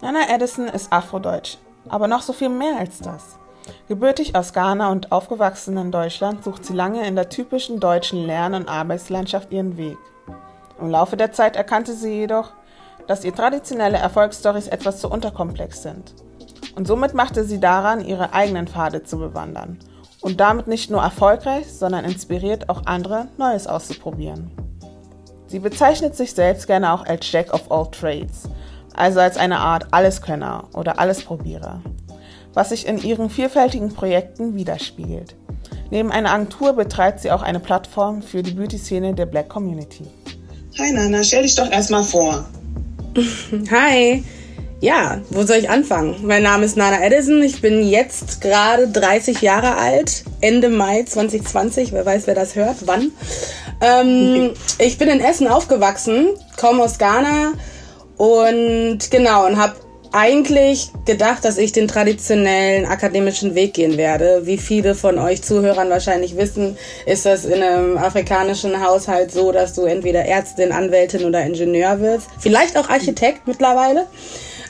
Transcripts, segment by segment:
Nana Edison ist afrodeutsch, aber noch so viel mehr als das. Gebürtig aus Ghana und aufgewachsen in Deutschland sucht sie lange in der typischen deutschen Lern- und Arbeitslandschaft ihren Weg. Im Laufe der Zeit erkannte sie jedoch, dass ihr traditionelle Erfolgsstories etwas zu unterkomplex sind. Und somit machte sie daran, ihre eigenen Pfade zu bewandern und damit nicht nur erfolgreich, sondern inspiriert auch andere, Neues auszuprobieren. Sie bezeichnet sich selbst gerne auch als Jack of all Trades also als eine Art Alleskönner oder Allesprobierer, was sich in ihren vielfältigen Projekten widerspiegelt. Neben einer Agentur betreibt sie auch eine Plattform für die Beauty-Szene der Black Community. Hi Nana, stell dich doch erstmal vor. Hi. Ja, wo soll ich anfangen? Mein Name ist Nana Edison. Ich bin jetzt gerade 30 Jahre alt. Ende Mai 2020. Wer weiß, wer das hört. Wann? Ähm, ich bin in Essen aufgewachsen, komme aus Ghana, und genau, und habe eigentlich gedacht, dass ich den traditionellen akademischen Weg gehen werde. Wie viele von euch Zuhörern wahrscheinlich wissen, ist das in einem afrikanischen Haushalt so, dass du entweder Ärztin, Anwältin oder Ingenieur wirst. Vielleicht auch Architekt mittlerweile.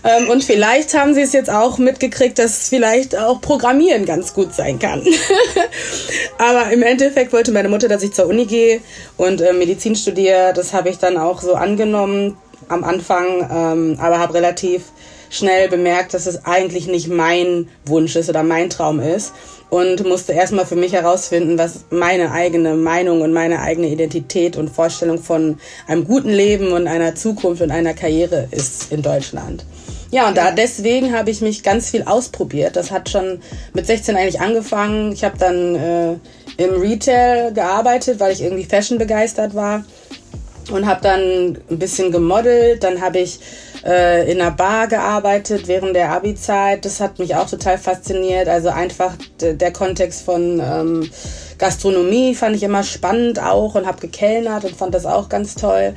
Ähm, und vielleicht haben sie es jetzt auch mitgekriegt, dass vielleicht auch Programmieren ganz gut sein kann. Aber im Endeffekt wollte meine Mutter, dass ich zur Uni gehe und äh, Medizin studiere. Das habe ich dann auch so angenommen am Anfang, ähm, aber habe relativ schnell bemerkt, dass es eigentlich nicht mein Wunsch ist oder mein Traum ist und musste erstmal für mich herausfinden, was meine eigene Meinung und meine eigene Identität und Vorstellung von einem guten Leben und einer Zukunft und einer Karriere ist in Deutschland. Ja, und da deswegen habe ich mich ganz viel ausprobiert. Das hat schon mit 16 eigentlich angefangen. Ich habe dann äh, im Retail gearbeitet, weil ich irgendwie Fashion begeistert war und habe dann ein bisschen gemodelt. Dann habe ich äh, in einer Bar gearbeitet während der Abi-Zeit. Das hat mich auch total fasziniert. Also einfach der Kontext von ähm, Gastronomie fand ich immer spannend auch und habe gekellnert und fand das auch ganz toll.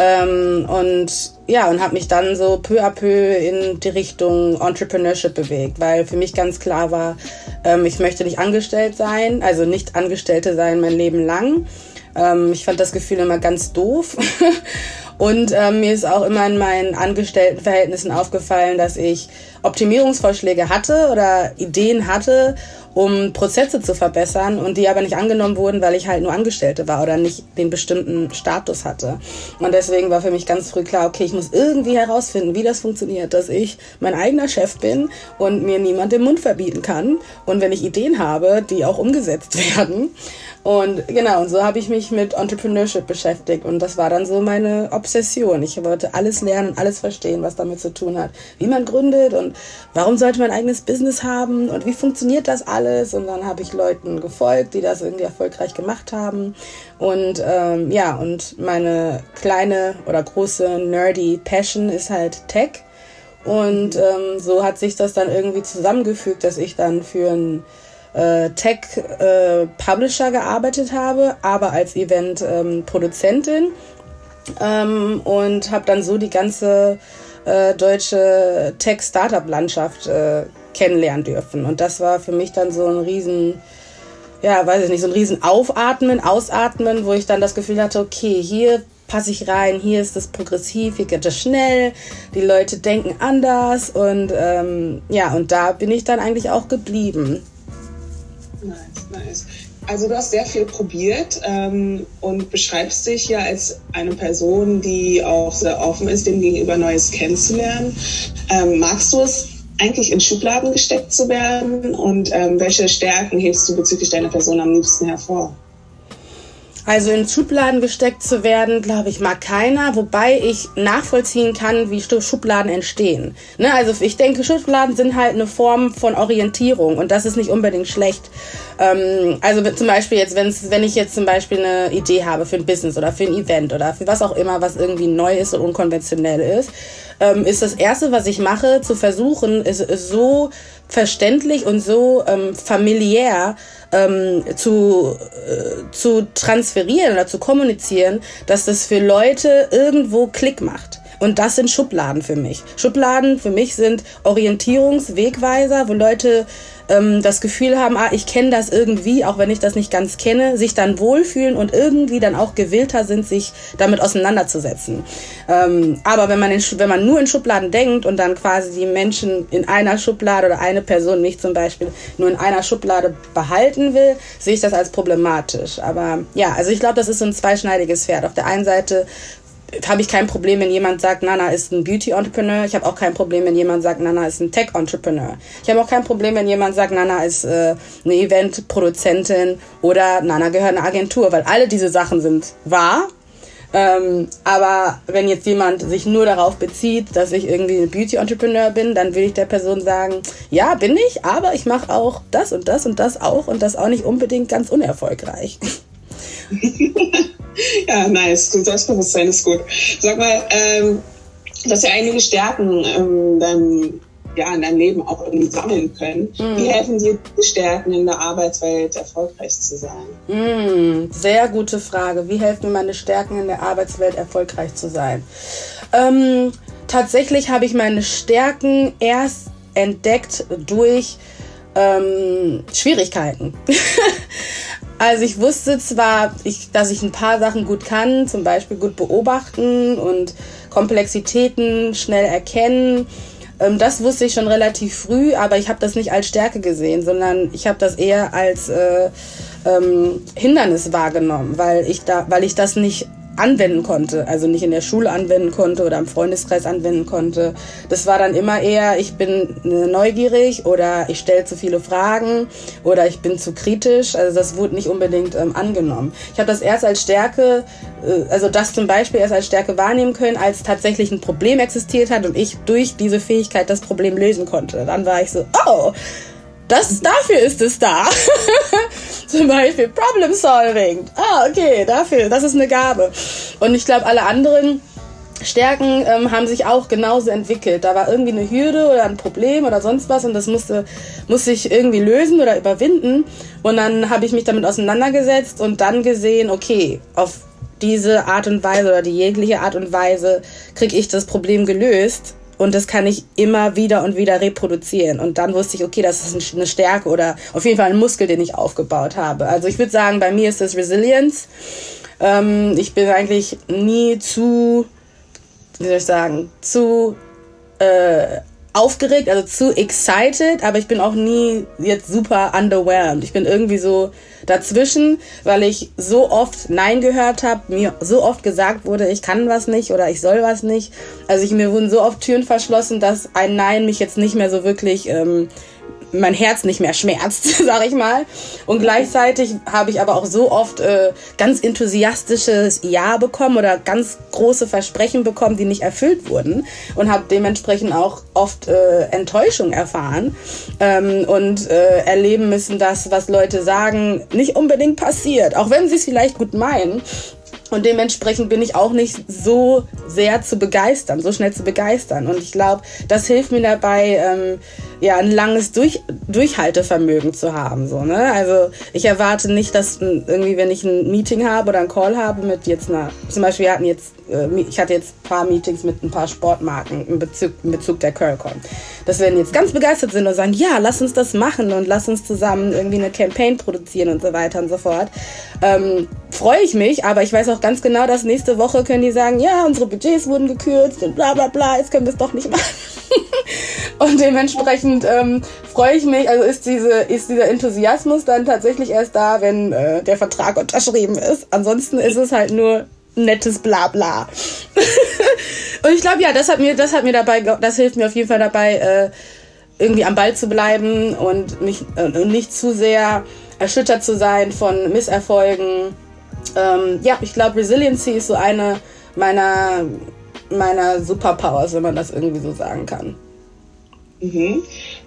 Ähm, und ja, und habe mich dann so peu à peu in die Richtung Entrepreneurship bewegt, weil für mich ganz klar war, ähm, ich möchte nicht angestellt sein, also nicht Angestellte sein mein Leben lang, ähm, ich fand das Gefühl immer ganz doof. Und ähm, mir ist auch immer in meinen Angestelltenverhältnissen aufgefallen, dass ich Optimierungsvorschläge hatte oder Ideen hatte um Prozesse zu verbessern und die aber nicht angenommen wurden, weil ich halt nur Angestellte war oder nicht den bestimmten Status hatte. Und deswegen war für mich ganz früh klar, okay, ich muss irgendwie herausfinden, wie das funktioniert, dass ich mein eigener Chef bin und mir niemand den Mund verbieten kann. Und wenn ich Ideen habe, die auch umgesetzt werden. Und genau, und so habe ich mich mit Entrepreneurship beschäftigt. Und das war dann so meine Obsession. Ich wollte alles lernen alles verstehen, was damit zu tun hat. Wie man gründet und warum sollte man ein eigenes Business haben und wie funktioniert das alles. Und dann habe ich Leuten gefolgt, die das irgendwie erfolgreich gemacht haben. Und ähm, ja, und meine kleine oder große nerdy Passion ist halt Tech. Und ähm, so hat sich das dann irgendwie zusammengefügt, dass ich dann für einen äh, Tech-Publisher äh, gearbeitet habe, aber als Event-Produzentin. Ähm, und habe dann so die ganze äh, deutsche Tech-Startup-Landschaft äh, kennenlernen dürfen. Und das war für mich dann so ein riesen, ja, weiß ich nicht, so ein riesen Aufatmen, Ausatmen, wo ich dann das Gefühl hatte, okay, hier passe ich rein, hier ist das progressiv, hier geht es schnell, die Leute denken anders und ähm, ja, und da bin ich dann eigentlich auch geblieben. Nice, nice. Also du hast sehr viel probiert ähm, und beschreibst dich ja als eine Person, die auch sehr offen ist, dem gegenüber Neues kennenzulernen. Ähm, magst du es eigentlich in Schubladen gesteckt zu werden? Und ähm, welche Stärken hebst du bezüglich deiner Person am liebsten hervor? Also in Schubladen gesteckt zu werden, glaube ich, mag keiner, wobei ich nachvollziehen kann, wie Schubladen entstehen. Ne? Also ich denke, Schubladen sind halt eine Form von Orientierung und das ist nicht unbedingt schlecht. Ähm, also zum Beispiel jetzt, wenn's, wenn ich jetzt zum Beispiel eine Idee habe für ein Business oder für ein Event oder für was auch immer, was irgendwie neu ist und unkonventionell ist, ähm, ist das Erste, was ich mache, zu versuchen, ist, ist so verständlich und so ähm, familiär ähm, zu, äh, zu transferieren oder zu kommunizieren, dass das für Leute irgendwo Klick macht. Und das sind Schubladen für mich. Schubladen für mich sind Orientierungswegweiser, wo Leute ähm, das Gefühl haben, ah, ich kenne das irgendwie, auch wenn ich das nicht ganz kenne, sich dann wohlfühlen und irgendwie dann auch gewillter sind, sich damit auseinanderzusetzen. Ähm, aber wenn man, in, wenn man nur in Schubladen denkt und dann quasi die Menschen in einer Schublade oder eine Person, mich zum Beispiel, nur in einer Schublade behalten will, sehe ich das als problematisch. Aber ja, also ich glaube, das ist so ein zweischneidiges Pferd. Auf der einen Seite habe ich kein Problem, wenn jemand sagt, Nana ist ein Beauty-Entrepreneur. Ich habe auch kein Problem, wenn jemand sagt, Nana ist ein Tech-Entrepreneur. Ich habe auch kein Problem, wenn jemand sagt, Nana ist äh, eine Event-Produzentin oder Nana gehört einer Agentur, weil alle diese Sachen sind wahr. Ähm, aber wenn jetzt jemand sich nur darauf bezieht, dass ich irgendwie ein Beauty-Entrepreneur bin, dann will ich der Person sagen, ja, bin ich, aber ich mache auch das und das und das auch und das auch nicht unbedingt ganz unerfolgreich. ja, nice. Du Selbstbewusstsein ist gut. Sag mal, ähm, du hast ja einige Stärken ähm, deinem, ja, in deinem Leben auch irgendwie sammeln können. Mm. Wie helfen dir die Stärken in der Arbeitswelt erfolgreich zu sein? Mm, sehr gute Frage. Wie helfen mir meine Stärken in der Arbeitswelt erfolgreich zu sein? Ähm, tatsächlich habe ich meine Stärken erst entdeckt durch ähm, Schwierigkeiten. Also ich wusste zwar, ich, dass ich ein paar Sachen gut kann, zum Beispiel gut beobachten und Komplexitäten schnell erkennen. Ähm, das wusste ich schon relativ früh, aber ich habe das nicht als Stärke gesehen, sondern ich habe das eher als äh, ähm, Hindernis wahrgenommen, weil ich da, weil ich das nicht anwenden konnte, also nicht in der Schule anwenden konnte oder im Freundeskreis anwenden konnte. Das war dann immer eher, ich bin äh, neugierig oder ich stelle zu viele Fragen oder ich bin zu kritisch. Also das wurde nicht unbedingt ähm, angenommen. Ich habe das erst als Stärke, äh, also das zum Beispiel erst als Stärke wahrnehmen können, als tatsächlich ein Problem existiert hat und ich durch diese Fähigkeit das Problem lösen konnte. Dann war ich so, oh, das, dafür ist es da. Zum Beispiel Problem Solving. Ah, okay, dafür, das ist eine Gabe. Und ich glaube, alle anderen Stärken ähm, haben sich auch genauso entwickelt. Da war irgendwie eine Hürde oder ein Problem oder sonst was und das musste, musste ich irgendwie lösen oder überwinden. Und dann habe ich mich damit auseinandergesetzt und dann gesehen, okay, auf diese Art und Weise oder die jegliche Art und Weise kriege ich das Problem gelöst und das kann ich immer wieder und wieder reproduzieren. Und dann wusste ich, okay, das ist eine Stärke oder auf jeden Fall ein Muskel, den ich aufgebaut habe. Also ich würde sagen, bei mir ist das Resilience. Ähm, ich bin eigentlich nie zu, wie soll ich sagen, zu äh, aufgeregt, also zu excited, aber ich bin auch nie jetzt super underwhelmed. Ich bin irgendwie so dazwischen, weil ich so oft Nein gehört habe, mir so oft gesagt wurde, ich kann was nicht oder ich soll was nicht. Also ich, mir wurden so oft Türen verschlossen, dass ein Nein mich jetzt nicht mehr so wirklich ähm, mein Herz nicht mehr schmerzt, sag ich mal. Und gleichzeitig habe ich aber auch so oft äh, ganz enthusiastisches Ja bekommen oder ganz große Versprechen bekommen, die nicht erfüllt wurden und habe dementsprechend auch oft äh, Enttäuschung erfahren ähm, und äh, erleben müssen, dass was Leute sagen nicht unbedingt passiert, auch wenn sie es vielleicht gut meinen. Und dementsprechend bin ich auch nicht so sehr zu begeistern, so schnell zu begeistern. Und ich glaube, das hilft mir dabei, ähm, ja, ein langes Durch Durchhaltevermögen zu haben. So, ne? Also ich erwarte nicht, dass irgendwie, wenn ich ein Meeting habe oder einen Call habe mit jetzt einer, zum Beispiel wir hatten jetzt, äh, ich hatte jetzt ein paar Meetings mit ein paar Sportmarken in Bezug, in Bezug der Curlcon. Dass wir jetzt ganz begeistert sind und sagen, ja, lass uns das machen und lass uns zusammen irgendwie eine Campaign produzieren und so weiter und so fort. Ähm, Freue ich mich, aber ich weiß auch ganz genau, dass nächste Woche können die sagen, ja, unsere Budgets wurden gekürzt und bla bla bla, jetzt können wir es doch nicht machen. und dementsprechend ähm, freue ich mich, also ist, diese, ist dieser Enthusiasmus dann tatsächlich erst da, wenn äh, der Vertrag unterschrieben ist. Ansonsten ist es halt nur nettes Blabla. und ich glaube, ja, das hat mir, das hat mir dabei, das hilft mir auf jeden Fall dabei, äh, irgendwie am Ball zu bleiben und mich äh, nicht zu sehr erschüttert zu sein von Misserfolgen. Ähm, ja, ich glaube, Resiliency ist so eine meiner, meiner Superpowers, wenn man das irgendwie so sagen kann. Mhm.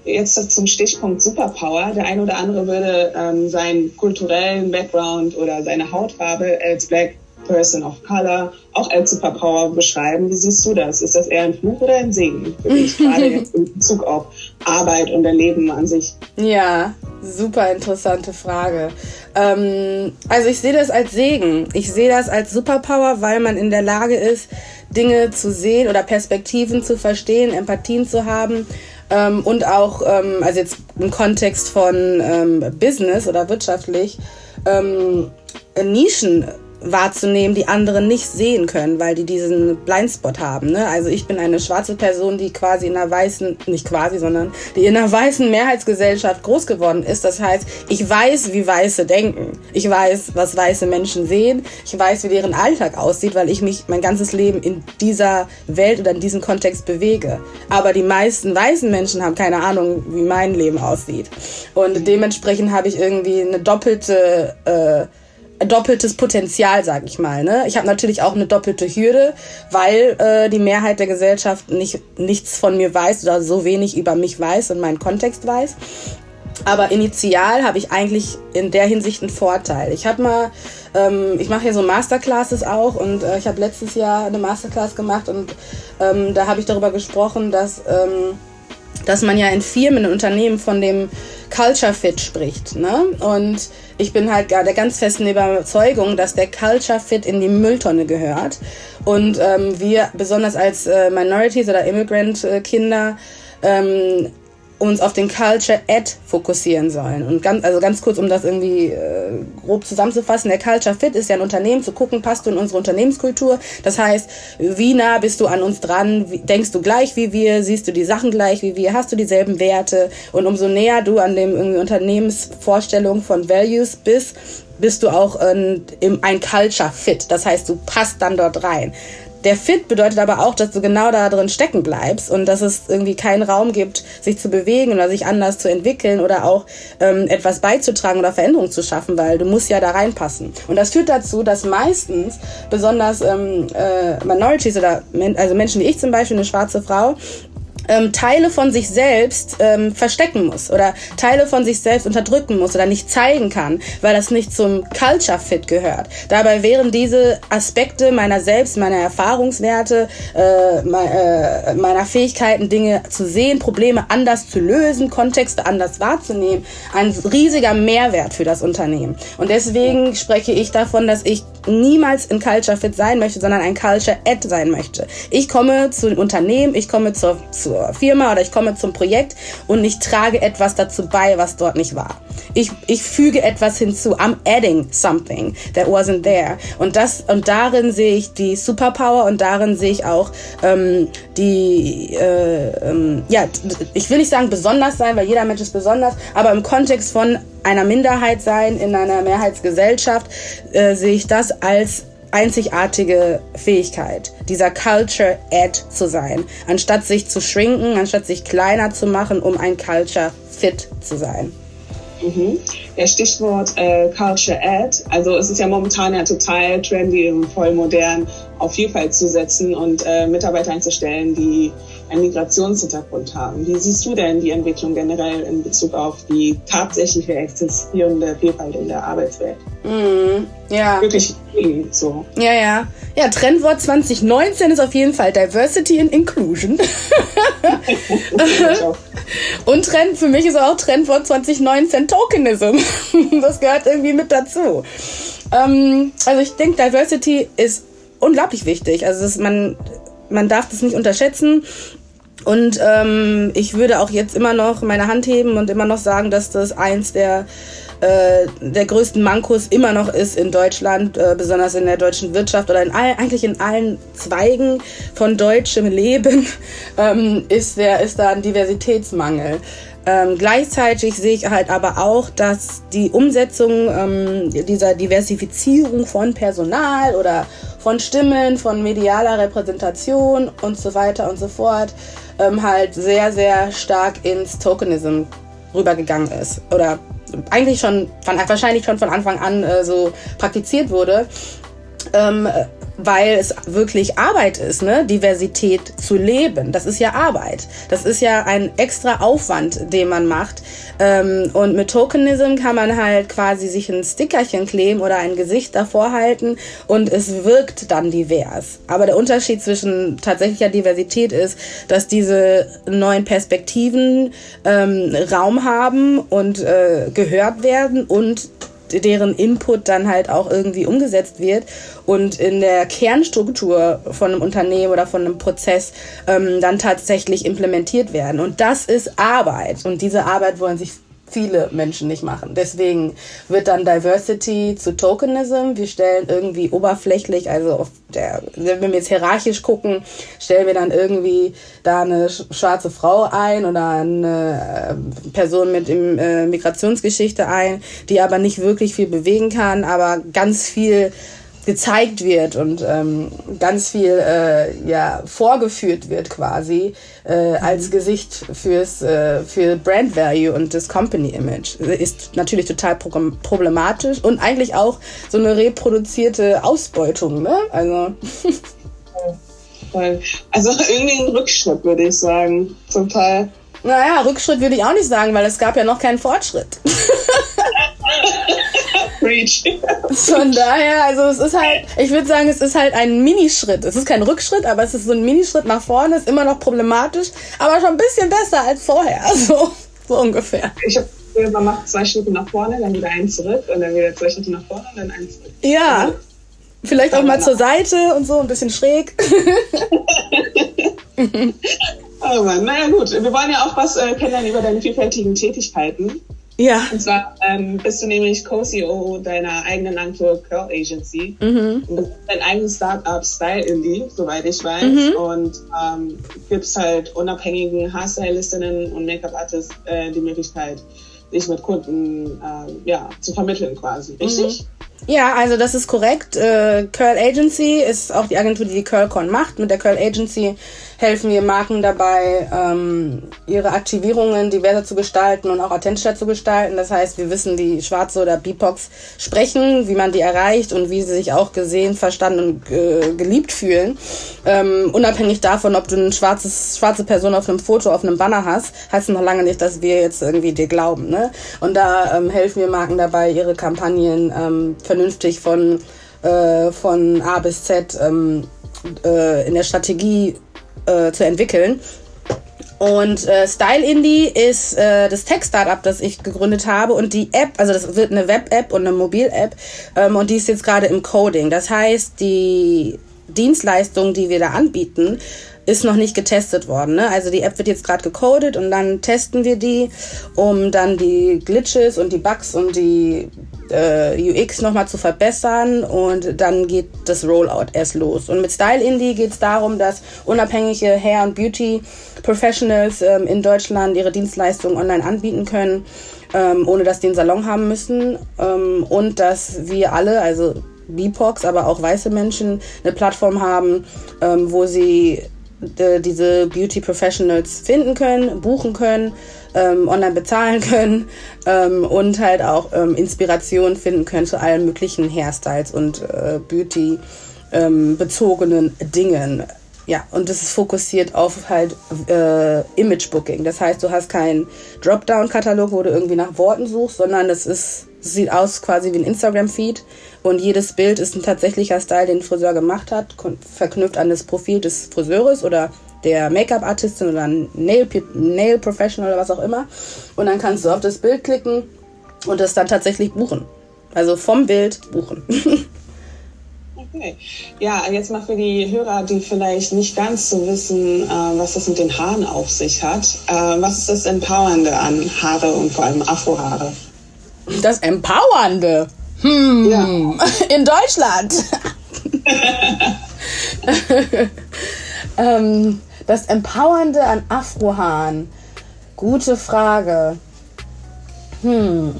Jetzt zum Stichpunkt Superpower. Der eine oder andere würde ähm, seinen kulturellen Background oder seine Hautfarbe als Black Person of Color auch als Superpower beschreiben. Wie siehst du das? Ist das eher ein Fluch oder ein Segen für dich, gerade in Bezug auf Arbeit und dein Leben an sich? Ja, super interessante Frage. Ähm, also ich sehe das als Segen. Ich sehe das als Superpower, weil man in der Lage ist, Dinge zu sehen oder Perspektiven zu verstehen, Empathien zu haben ähm, und auch, ähm, also jetzt im Kontext von ähm, Business oder wirtschaftlich, ähm, Nischen wahrzunehmen, die andere nicht sehen können, weil die diesen Blindspot haben. Ne? Also ich bin eine schwarze Person, die quasi in einer weißen, nicht quasi, sondern die in einer weißen Mehrheitsgesellschaft groß geworden ist. Das heißt, ich weiß, wie Weiße denken. Ich weiß, was weiße Menschen sehen. Ich weiß, wie deren Alltag aussieht, weil ich mich mein ganzes Leben in dieser Welt oder in diesem Kontext bewege. Aber die meisten weißen Menschen haben keine Ahnung, wie mein Leben aussieht. Und dementsprechend habe ich irgendwie eine doppelte äh, doppeltes Potenzial, sag ich mal. Ne? Ich habe natürlich auch eine doppelte Hürde, weil äh, die Mehrheit der Gesellschaft nicht, nichts von mir weiß oder so wenig über mich weiß und meinen Kontext weiß. Aber initial habe ich eigentlich in der Hinsicht einen Vorteil. Ich habe mal, ähm, ich mache ja so Masterclasses auch und äh, ich habe letztes Jahr eine Masterclass gemacht und ähm, da habe ich darüber gesprochen, dass, ähm, dass man ja in Firmen, in Unternehmen von dem Culture Fit spricht. Ne? Und ich bin halt der ganz festen Überzeugung, dass der Culture Fit in die Mülltonne gehört. Und ähm, wir, besonders als äh, Minorities oder Immigrant-Kinder, ähm, uns auf den Culture Ad fokussieren sollen. Und ganz, also ganz kurz, um das irgendwie äh, grob zusammenzufassen, der Culture Fit ist ja ein Unternehmen, zu gucken, passt du in unsere Unternehmenskultur. Das heißt, wie nah bist du an uns dran? Denkst du gleich wie wir? Siehst du die Sachen gleich wie wir? Hast du dieselben Werte? Und umso näher du an dem Unternehmensvorstellung von Values bist, bist du auch ein, ein Culture Fit. Das heißt, du passt dann dort rein. Der Fit bedeutet aber auch, dass du genau da drin stecken bleibst und dass es irgendwie keinen Raum gibt, sich zu bewegen oder sich anders zu entwickeln oder auch ähm, etwas beizutragen oder Veränderungen zu schaffen, weil du musst ja da reinpassen. Und das führt dazu, dass meistens besonders ähm, äh, Minorities oder men also Menschen wie ich zum Beispiel, eine schwarze Frau, ähm, Teile von sich selbst ähm, verstecken muss oder Teile von sich selbst unterdrücken muss oder nicht zeigen kann, weil das nicht zum Culture Fit gehört. Dabei wären diese Aspekte meiner selbst, meiner Erfahrungswerte, äh, äh, meiner Fähigkeiten, Dinge zu sehen, Probleme anders zu lösen, Kontexte anders wahrzunehmen, ein riesiger Mehrwert für das Unternehmen. Und deswegen spreche ich davon, dass ich niemals in Culture Fit sein möchte, sondern ein Culture Ad sein möchte. Ich komme zu dem Unternehmen, ich komme zur, zur Firma oder ich komme zum Projekt und ich trage etwas dazu bei, was dort nicht war. Ich, ich füge etwas hinzu. I'm adding something that wasn't there. Und das und darin sehe ich die Superpower und darin sehe ich auch ähm, die äh, ähm, ja ich will nicht sagen besonders sein, weil jeder Mensch ist besonders, aber im Kontext von einer Minderheit sein in einer Mehrheitsgesellschaft äh, sehe ich das als einzigartige Fähigkeit, dieser Culture Ad zu sein, anstatt sich zu schrinken, anstatt sich kleiner zu machen, um ein Culture Fit zu sein. Mhm. Ja, Stichwort äh, Culture Ad. Also es ist ja momentan ja total trendy und voll modern, auf Vielfalt zu setzen und äh, Mitarbeiter einzustellen, die einen Migrationshintergrund haben. Wie siehst du denn die Entwicklung generell in Bezug auf die tatsächliche existierende Vielfalt in der Arbeitswelt? Mm, ja. Wirklich so. Ja, ja. Ja, Trendwort 2019 ist auf jeden Fall Diversity and Inclusion. Und Trend, für mich ist auch Trendwort 2019 Tokenism. das gehört irgendwie mit dazu. Ähm, also ich denke, Diversity ist unglaublich wichtig. Also ist, man, man darf das nicht unterschätzen. Und ähm, ich würde auch jetzt immer noch meine Hand heben und immer noch sagen, dass das eins der äh, der größten Mankos immer noch ist in Deutschland, äh, besonders in der deutschen Wirtschaft oder in all, eigentlich in allen Zweigen von deutschem Leben, ähm, ist, der, ist da ein Diversitätsmangel. Ähm, gleichzeitig sehe ich halt aber auch, dass die Umsetzung ähm, dieser Diversifizierung von Personal oder von Stimmen, von medialer Repräsentation und so weiter und so fort ähm, halt sehr, sehr stark ins Tokenism rübergegangen ist. Oder eigentlich schon, von, wahrscheinlich schon von Anfang an äh, so praktiziert wurde. Ähm, weil es wirklich Arbeit ist, ne? Diversität zu leben. Das ist ja Arbeit. Das ist ja ein extra Aufwand, den man macht. Ähm, und mit Tokenism kann man halt quasi sich ein Stickerchen kleben oder ein Gesicht davor halten und es wirkt dann divers. Aber der Unterschied zwischen tatsächlicher Diversität ist, dass diese neuen Perspektiven ähm, Raum haben und äh, gehört werden und deren Input dann halt auch irgendwie umgesetzt wird und in der Kernstruktur von einem Unternehmen oder von einem Prozess ähm, dann tatsächlich implementiert werden. Und das ist Arbeit. Und diese Arbeit wollen sich viele Menschen nicht machen. Deswegen wird dann Diversity zu Tokenism. Wir stellen irgendwie oberflächlich, also auf der, wenn wir jetzt hierarchisch gucken, stellen wir dann irgendwie da eine schwarze Frau ein oder eine äh, Person mit äh, Migrationsgeschichte ein, die aber nicht wirklich viel bewegen kann, aber ganz viel gezeigt wird und ähm, ganz viel äh, ja vorgeführt wird quasi äh, als mhm. Gesicht fürs äh, für Brand Value und das Company Image. Ist natürlich total problematisch und eigentlich auch so eine reproduzierte Ausbeutung ne? Also. Also irgendwie ein Rückschritt würde ich sagen. Zum Teil. Naja Rückschritt würde ich auch nicht sagen weil es gab ja noch keinen Fortschritt Preach. Von daher, also es ist halt, ich würde sagen, es ist halt ein Minischritt. Es ist kein Rückschritt, aber es ist so ein Minischritt nach vorne, ist immer noch problematisch, aber schon ein bisschen besser als vorher. So, so ungefähr. Ich habe man macht zwei Schritte nach vorne, dann wieder einen zurück und dann wieder zwei Schritte nach vorne und dann einen zurück. Ja. Also, Vielleicht auch mal zur Seite und so, ein bisschen schräg. oh Mann, naja gut, wir wollen ja auch was äh, kennenlernen über deine vielfältigen Tätigkeiten. Ja. Und zwar ähm, bist du nämlich Co-CEO deiner eigenen Agentur Curl Agency. Mhm. Und dein eigenes Startup Style Indie, soweit ich weiß. Mhm. Und ähm, gibst halt unabhängigen Haarstylistinnen und Make-up-Artists äh, die Möglichkeit, sich mit Kunden äh, ja, zu vermitteln quasi. Richtig? Mhm. Ja, also das ist korrekt. Äh, Curl Agency ist auch die Agentur, die die CurlCon macht. Mit der Curl Agency helfen wir Marken dabei, ähm, ihre Aktivierungen diverser zu gestalten und auch authentischer zu gestalten. Das heißt, wir wissen, wie Schwarze oder BIPOX sprechen, wie man die erreicht und wie sie sich auch gesehen, verstanden und äh, geliebt fühlen. Ähm, unabhängig davon, ob du eine schwarzes, schwarze Person auf einem Foto, auf einem Banner hast, heißt noch lange nicht, dass wir jetzt irgendwie dir glauben. Ne? Und da ähm, helfen wir Marken dabei, ihre Kampagnen ähm, vernünftig von, äh, von A bis Z ähm, äh, in der Strategie äh, zu entwickeln. Und äh, Style Indie ist äh, das Tech-Startup, das ich gegründet habe. Und die App, also das wird eine Web-App und eine Mobil-App. Ähm, und die ist jetzt gerade im Coding. Das heißt, die Dienstleistung, die wir da anbieten, ist noch nicht getestet worden. Ne? Also die App wird jetzt gerade gecodet und dann testen wir die, um dann die Glitches und die Bugs und die äh, UX nochmal zu verbessern und dann geht das Rollout erst los. Und mit Style Indie geht es darum, dass unabhängige Hair- und Beauty-Professionals ähm, in Deutschland ihre Dienstleistungen online anbieten können, ähm, ohne dass die einen Salon haben müssen ähm, und dass wir alle, also BIPOX, aber auch weiße Menschen, eine Plattform haben, ähm, wo sie diese Beauty Professionals finden können, buchen können, ähm, online bezahlen können ähm, und halt auch ähm, Inspiration finden können zu allen möglichen Hairstyles und äh, Beauty ähm, bezogenen Dingen. Ja, und das ist fokussiert auf halt äh, Image Booking. Das heißt, du hast keinen Dropdown-Katalog, wo du irgendwie nach Worten suchst, sondern es ist, sieht aus quasi wie ein Instagram-Feed und jedes Bild ist ein tatsächlicher Style, den der Friseur gemacht hat, verknüpft an das Profil des Friseurs oder der Make-up-Artistin oder Nail, Nail Professional oder was auch immer. Und dann kannst du auf das Bild klicken und das dann tatsächlich buchen. Also vom Bild buchen. Okay. Ja, jetzt mal für die Hörer, die vielleicht nicht ganz so wissen, äh, was das mit den Haaren auf sich hat. Äh, was ist das Empowernde an Haare und vor allem Afrohaare? Das Empowernde? Hm, ja. in Deutschland. ähm, das Empowernde an Afrohaaren. Gute Frage. Hm.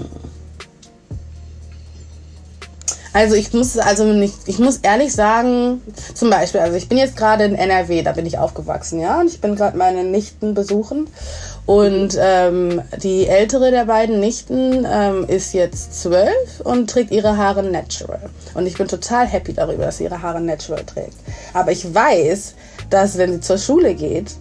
Also ich muss also nicht, ich muss ehrlich sagen, zum Beispiel, also ich bin jetzt gerade in NRW, da bin ich aufgewachsen, ja, und ich bin gerade meine Nichten besuchen und ähm, die ältere der beiden Nichten ähm, ist jetzt zwölf und trägt ihre Haare natural. Und ich bin total happy darüber, dass sie ihre Haare natural trägt. Aber ich weiß, dass wenn sie zur Schule geht,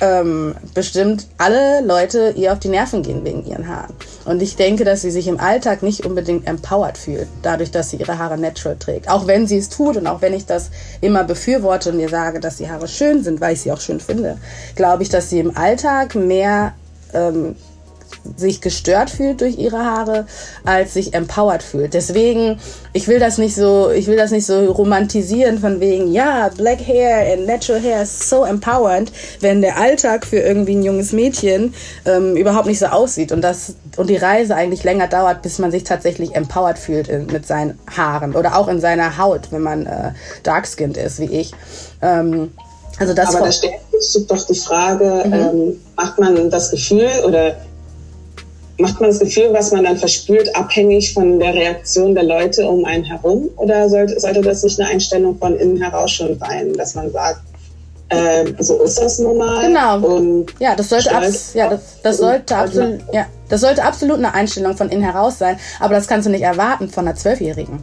ähm, bestimmt alle Leute ihr auf die Nerven gehen wegen ihren Haaren. Und ich denke, dass sie sich im Alltag nicht unbedingt empowered fühlt, dadurch, dass sie ihre Haare natural trägt. Auch wenn sie es tut und auch wenn ich das immer befürworte und ihr sage, dass die Haare schön sind, weil ich sie auch schön finde, glaube ich, dass sie im Alltag mehr ähm, sich gestört fühlt durch ihre Haare, als sich empowered fühlt. Deswegen, ich will das nicht so, ich will das nicht so romantisieren von wegen, ja, black hair and natural hair is so empowered, wenn der Alltag für irgendwie ein junges Mädchen ähm, überhaupt nicht so aussieht und das und die Reise eigentlich länger dauert, bis man sich tatsächlich empowered fühlt in, mit seinen Haaren oder auch in seiner Haut, wenn man äh, dark-skinned ist, wie ich. Ähm, also das Aber da stellt sich doch die Frage, mhm. ähm, macht man das Gefühl oder macht man das Gefühl, was man dann verspürt, abhängig von der Reaktion der Leute um einen herum? Oder sollte, sollte das nicht eine Einstellung von innen heraus schon sein, dass man sagt, äh, so ist das nun mal? Genau. Und ja, das sollte, abs ja, das, das sollte absolut, ja, das sollte absolut eine Einstellung von innen heraus sein. Aber das kannst du nicht erwarten von einer Zwölfjährigen.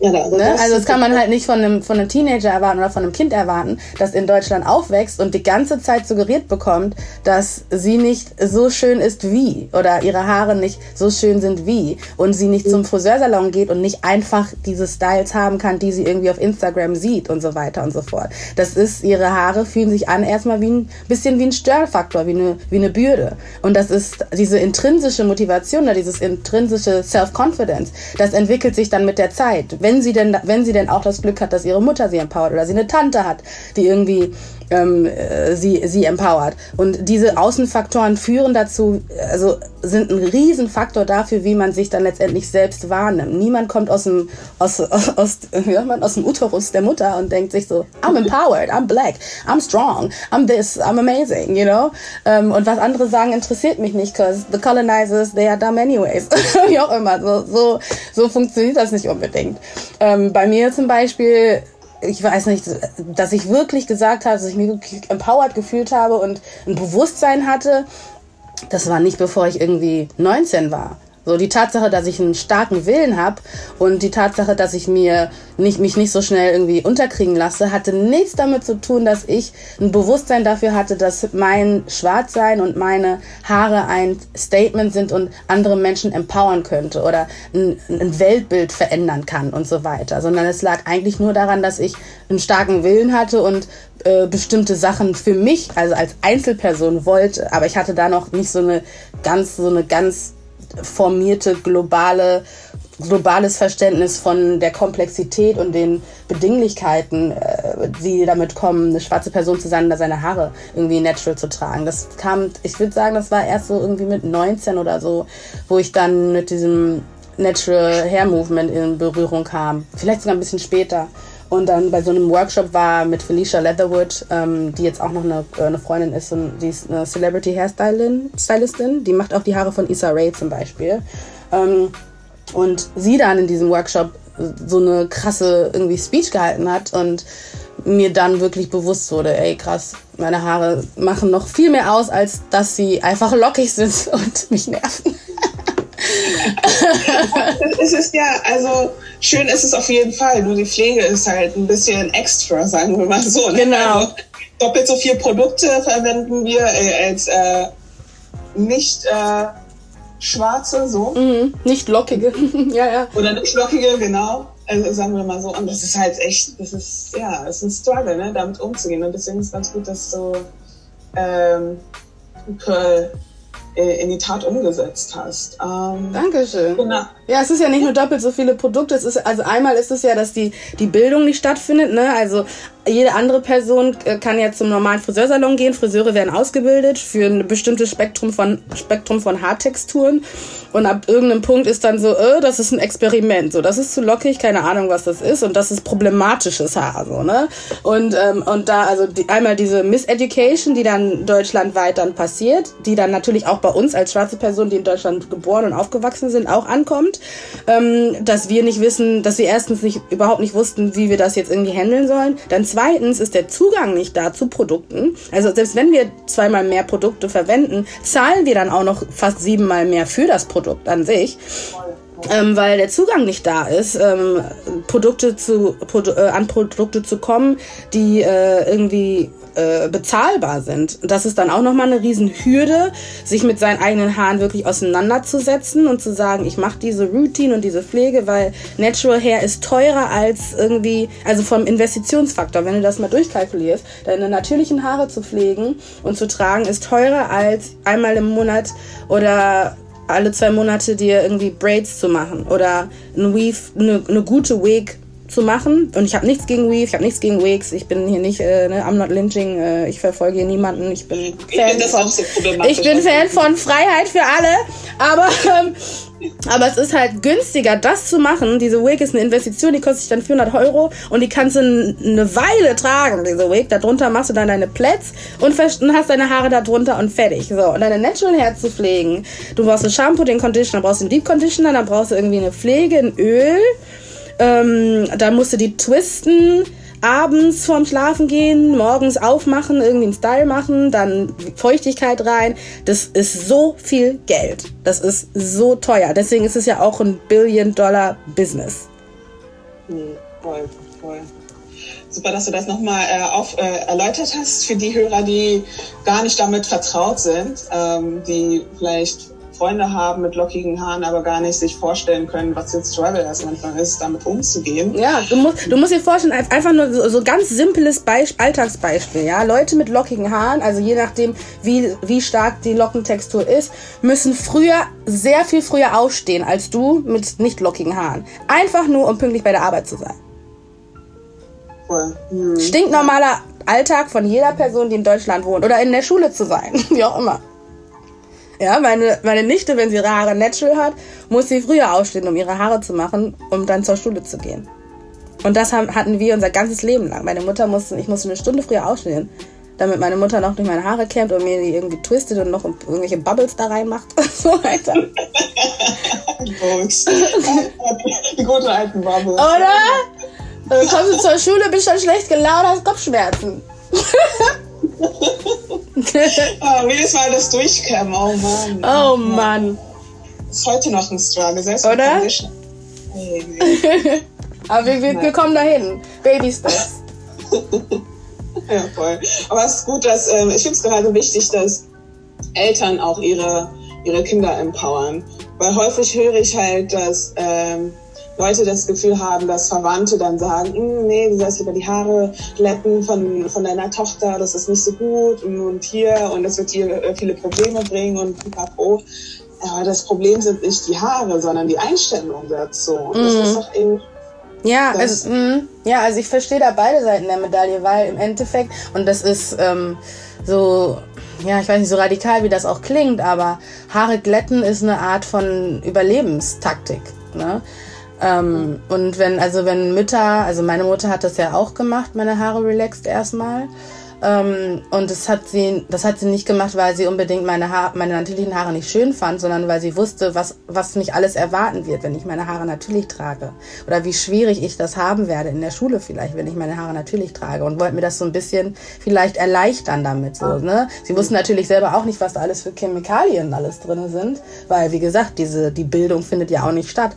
Ja, also, ne? also das kann man halt nicht von einem, von einem Teenager erwarten oder von einem Kind erwarten, das in Deutschland aufwächst und die ganze Zeit suggeriert bekommt, dass sie nicht so schön ist wie oder ihre Haare nicht so schön sind wie und sie nicht zum Friseursalon geht und nicht einfach diese Styles haben kann, die sie irgendwie auf Instagram sieht und so weiter und so fort. Das ist, ihre Haare fühlen sich an erstmal wie ein bisschen wie ein Störfaktor, wie eine, wie eine Bürde. Und das ist diese intrinsische Motivation oder dieses intrinsische Self-Confidence, das entwickelt sich dann mit der Zeit wenn sie denn, wenn sie denn auch das Glück hat, dass ihre Mutter sie empowert oder sie eine Tante hat, die irgendwie ähm, äh, sie, sie empowert. Und diese Außenfaktoren führen dazu, also sind ein Riesenfaktor dafür, wie man sich dann letztendlich selbst wahrnimmt. Niemand kommt aus dem, aus, aus, aus, ja, aus dem Uterus der Mutter und denkt sich so, I'm empowered, I'm black, I'm strong, I'm this, I'm amazing, you know? Ähm, und was andere sagen, interessiert mich nicht, because the colonizers, they are dumb anyways. wie auch immer. So, so, so funktioniert das nicht unbedingt. Ähm, bei mir zum Beispiel ich weiß nicht, dass ich wirklich gesagt habe, dass ich mich wirklich empowered gefühlt habe und ein Bewusstsein hatte. Das war nicht bevor ich irgendwie 19 war. So die Tatsache, dass ich einen starken Willen habe und die Tatsache, dass ich mir nicht, mich nicht so schnell irgendwie unterkriegen lasse, hatte nichts damit zu tun, dass ich ein Bewusstsein dafür hatte, dass mein Schwarzsein und meine Haare ein Statement sind und andere Menschen empowern könnte oder ein, ein Weltbild verändern kann und so weiter. Sondern es lag eigentlich nur daran, dass ich einen starken Willen hatte und äh, bestimmte Sachen für mich, also als Einzelperson wollte. Aber ich hatte da noch nicht so eine ganz, so eine ganz formierte globale globales Verständnis von der Komplexität und den Bedinglichkeiten, äh, die damit kommen, eine schwarze Person zu sein oder seine Haare irgendwie natural zu tragen. Das kam, ich würde sagen, das war erst so irgendwie mit 19 oder so, wo ich dann mit diesem Natural Hair Movement in Berührung kam. Vielleicht sogar ein bisschen später und dann bei so einem Workshop war mit Felicia Leatherwood, ähm, die jetzt auch noch eine, äh, eine Freundin ist und die ist eine Celebrity Hairstylistin, die macht auch die Haare von Issa Rae zum Beispiel. Ähm, und sie dann in diesem Workshop so eine krasse irgendwie Speech gehalten hat und mir dann wirklich bewusst wurde, ey krass, meine Haare machen noch viel mehr aus, als dass sie einfach lockig sind und mich nerven. es ist ja, also schön ist es auf jeden Fall, nur die Pflege ist halt ein bisschen extra, sagen wir mal so. Ne? Genau. Also, doppelt so viel Produkte verwenden wir äh, als äh, nicht äh, schwarze, so. Mhm, nicht lockige, ja, ja. Oder nicht lockige, genau. Also sagen wir mal so. Und das ist halt echt, das ist, ja, es ist ein Struggle, ne, damit umzugehen. Und deswegen ist es ganz gut, dass du ähm, Curl äh, in die Tat umgesetzt hast. Ähm, Dankeschön. Genau. Ja, es ist ja nicht nur doppelt so viele Produkte. Es ist also einmal ist es ja, dass die die Bildung nicht stattfindet. Ne? Also jede andere Person äh, kann ja zum normalen Friseursalon gehen. Friseure werden ausgebildet für ein bestimmtes Spektrum von Spektrum von Haartexturen und ab irgendeinem Punkt ist dann so, äh, das ist ein Experiment, so das ist zu lockig, keine Ahnung, was das ist und das ist problematisches Haar, so ne und ähm, und da also die, einmal diese Miseducation, die dann deutschlandweit dann passiert, die dann natürlich auch bei uns als schwarze Person, die in Deutschland geboren und aufgewachsen sind, auch ankommt, ähm, dass wir nicht wissen, dass wir erstens nicht überhaupt nicht wussten, wie wir das jetzt irgendwie handeln sollen, dann Zweitens ist der Zugang nicht da zu Produkten. Also selbst wenn wir zweimal mehr Produkte verwenden, zahlen wir dann auch noch fast siebenmal mehr für das Produkt an sich. Ähm, weil der Zugang nicht da ist, ähm, Produkte zu, Produ äh, an Produkte zu kommen, die äh, irgendwie äh, bezahlbar sind. Das ist dann auch nochmal eine Riesenhürde, sich mit seinen eigenen Haaren wirklich auseinanderzusetzen und zu sagen, ich mache diese Routine und diese Pflege, weil Natural Hair ist teurer als irgendwie, also vom Investitionsfaktor, wenn du das mal durchkalkulierst, deine natürlichen Haare zu pflegen und zu tragen, ist teurer als einmal im Monat oder alle zwei Monate dir irgendwie Braids zu machen oder ein Weave, eine, eine gute Wig zu machen. Und ich habe nichts gegen Weave, ich habe nichts gegen Wigs. Ich bin hier nicht, äh, ne, I'm not lynching, äh, ich verfolge hier niemanden. Ich bin Fan ich von, so ich bin Fan von Freiheit für alle. Aber, ähm, aber es ist halt günstiger, das zu machen. Diese Wig ist eine Investition, die kostet dann 400 Euro und die kannst du eine Weile tragen, diese Wig. Darunter machst du dann deine Plätze und hast deine Haare darunter und fertig. So, und deine Natural Hair zu pflegen. Du brauchst ein Shampoo, den Conditioner, brauchst einen Deep Conditioner, dann brauchst du irgendwie eine Pflege, ein Öl. Ähm, musst du die twisten, abends vorm Schlafen gehen, morgens aufmachen, irgendwie einen Style machen, dann Feuchtigkeit rein. Das ist so viel Geld. Das ist so teuer. Deswegen ist es ja auch ein Billion-Dollar-Business. Voll, voll. Super, dass du das nochmal äh, äh, erläutert hast für die Hörer, die gar nicht damit vertraut sind, ähm, die vielleicht Freunde haben mit lockigen Haaren, aber gar nicht sich vorstellen können, was jetzt Struggle erst manchmal ist, damit umzugehen. Ja, du musst, du musst dir vorstellen, einfach nur so, so ganz simples Beisp Alltagsbeispiel, ja. Leute mit lockigen Haaren, also je nachdem, wie, wie stark die Lockentextur ist, müssen früher, sehr viel früher aufstehen als du mit nicht lockigen Haaren. Einfach nur, um pünktlich bei der Arbeit zu sein. Voll. Hm. Stinknormaler Alltag von jeder Person, die in Deutschland wohnt oder in der Schule zu sein, wie auch immer. Ja, meine, meine Nichte, wenn sie ihre Haare natural hat, muss sie früher aufstehen, um ihre Haare zu machen, um dann zur Schule zu gehen. Und das haben, hatten wir unser ganzes Leben lang. Meine Mutter musste, ich musste eine Stunde früher aufstehen, damit meine Mutter noch durch meine Haare kämmt und mir die irgendwie twistet und noch irgendwelche Bubbles da reinmacht und so weiter. die guten alten Bubbles. Oder? Dann kommst du zur Schule, bist dann schlecht gelaunt, hast Kopfschmerzen. oh, jedes Mal das Durchkämmen, oh Mann. Oh Mann. Ist heute noch ein Struggle, selbst Oder? Nee, nee. Aber wir, wir, wir kommen dahin. Baby Steps. ja, voll. Aber es ist gut, dass, ähm, ich finde es gerade wichtig, dass Eltern auch ihre, ihre Kinder empowern. Weil häufig höre ich halt, dass ähm, Leute das Gefühl haben, dass Verwandte dann sagen, hm, nee, du sollst lieber die Haare glätten von, von deiner Tochter, das ist nicht so gut und, und hier und das wird dir äh, viele Probleme bringen und pipapo. Aber das Problem sind nicht die Haare, sondern die Einstellung dazu. Und das ist mhm. doch eben ja, also, mh, ja, also ich verstehe da beide Seiten der Medaille, weil im Endeffekt, und das ist ähm, so, ja, ich weiß nicht, so radikal wie das auch klingt, aber Haare glätten ist eine Art von Überlebenstaktik. Ne? Ähm, und wenn, also wenn Mütter, also meine Mutter hat das ja auch gemacht, meine Haare relaxed erstmal. Ähm, und das hat sie, das hat sie nicht gemacht, weil sie unbedingt meine Haare, meine natürlichen Haare nicht schön fand, sondern weil sie wusste, was, was mich alles erwarten wird, wenn ich meine Haare natürlich trage. Oder wie schwierig ich das haben werde in der Schule vielleicht, wenn ich meine Haare natürlich trage. Und wollte mir das so ein bisschen vielleicht erleichtern damit, so, ne? Sie wussten natürlich selber auch nicht, was da alles für Chemikalien alles drin sind, weil, wie gesagt, diese, die Bildung findet ja auch nicht statt.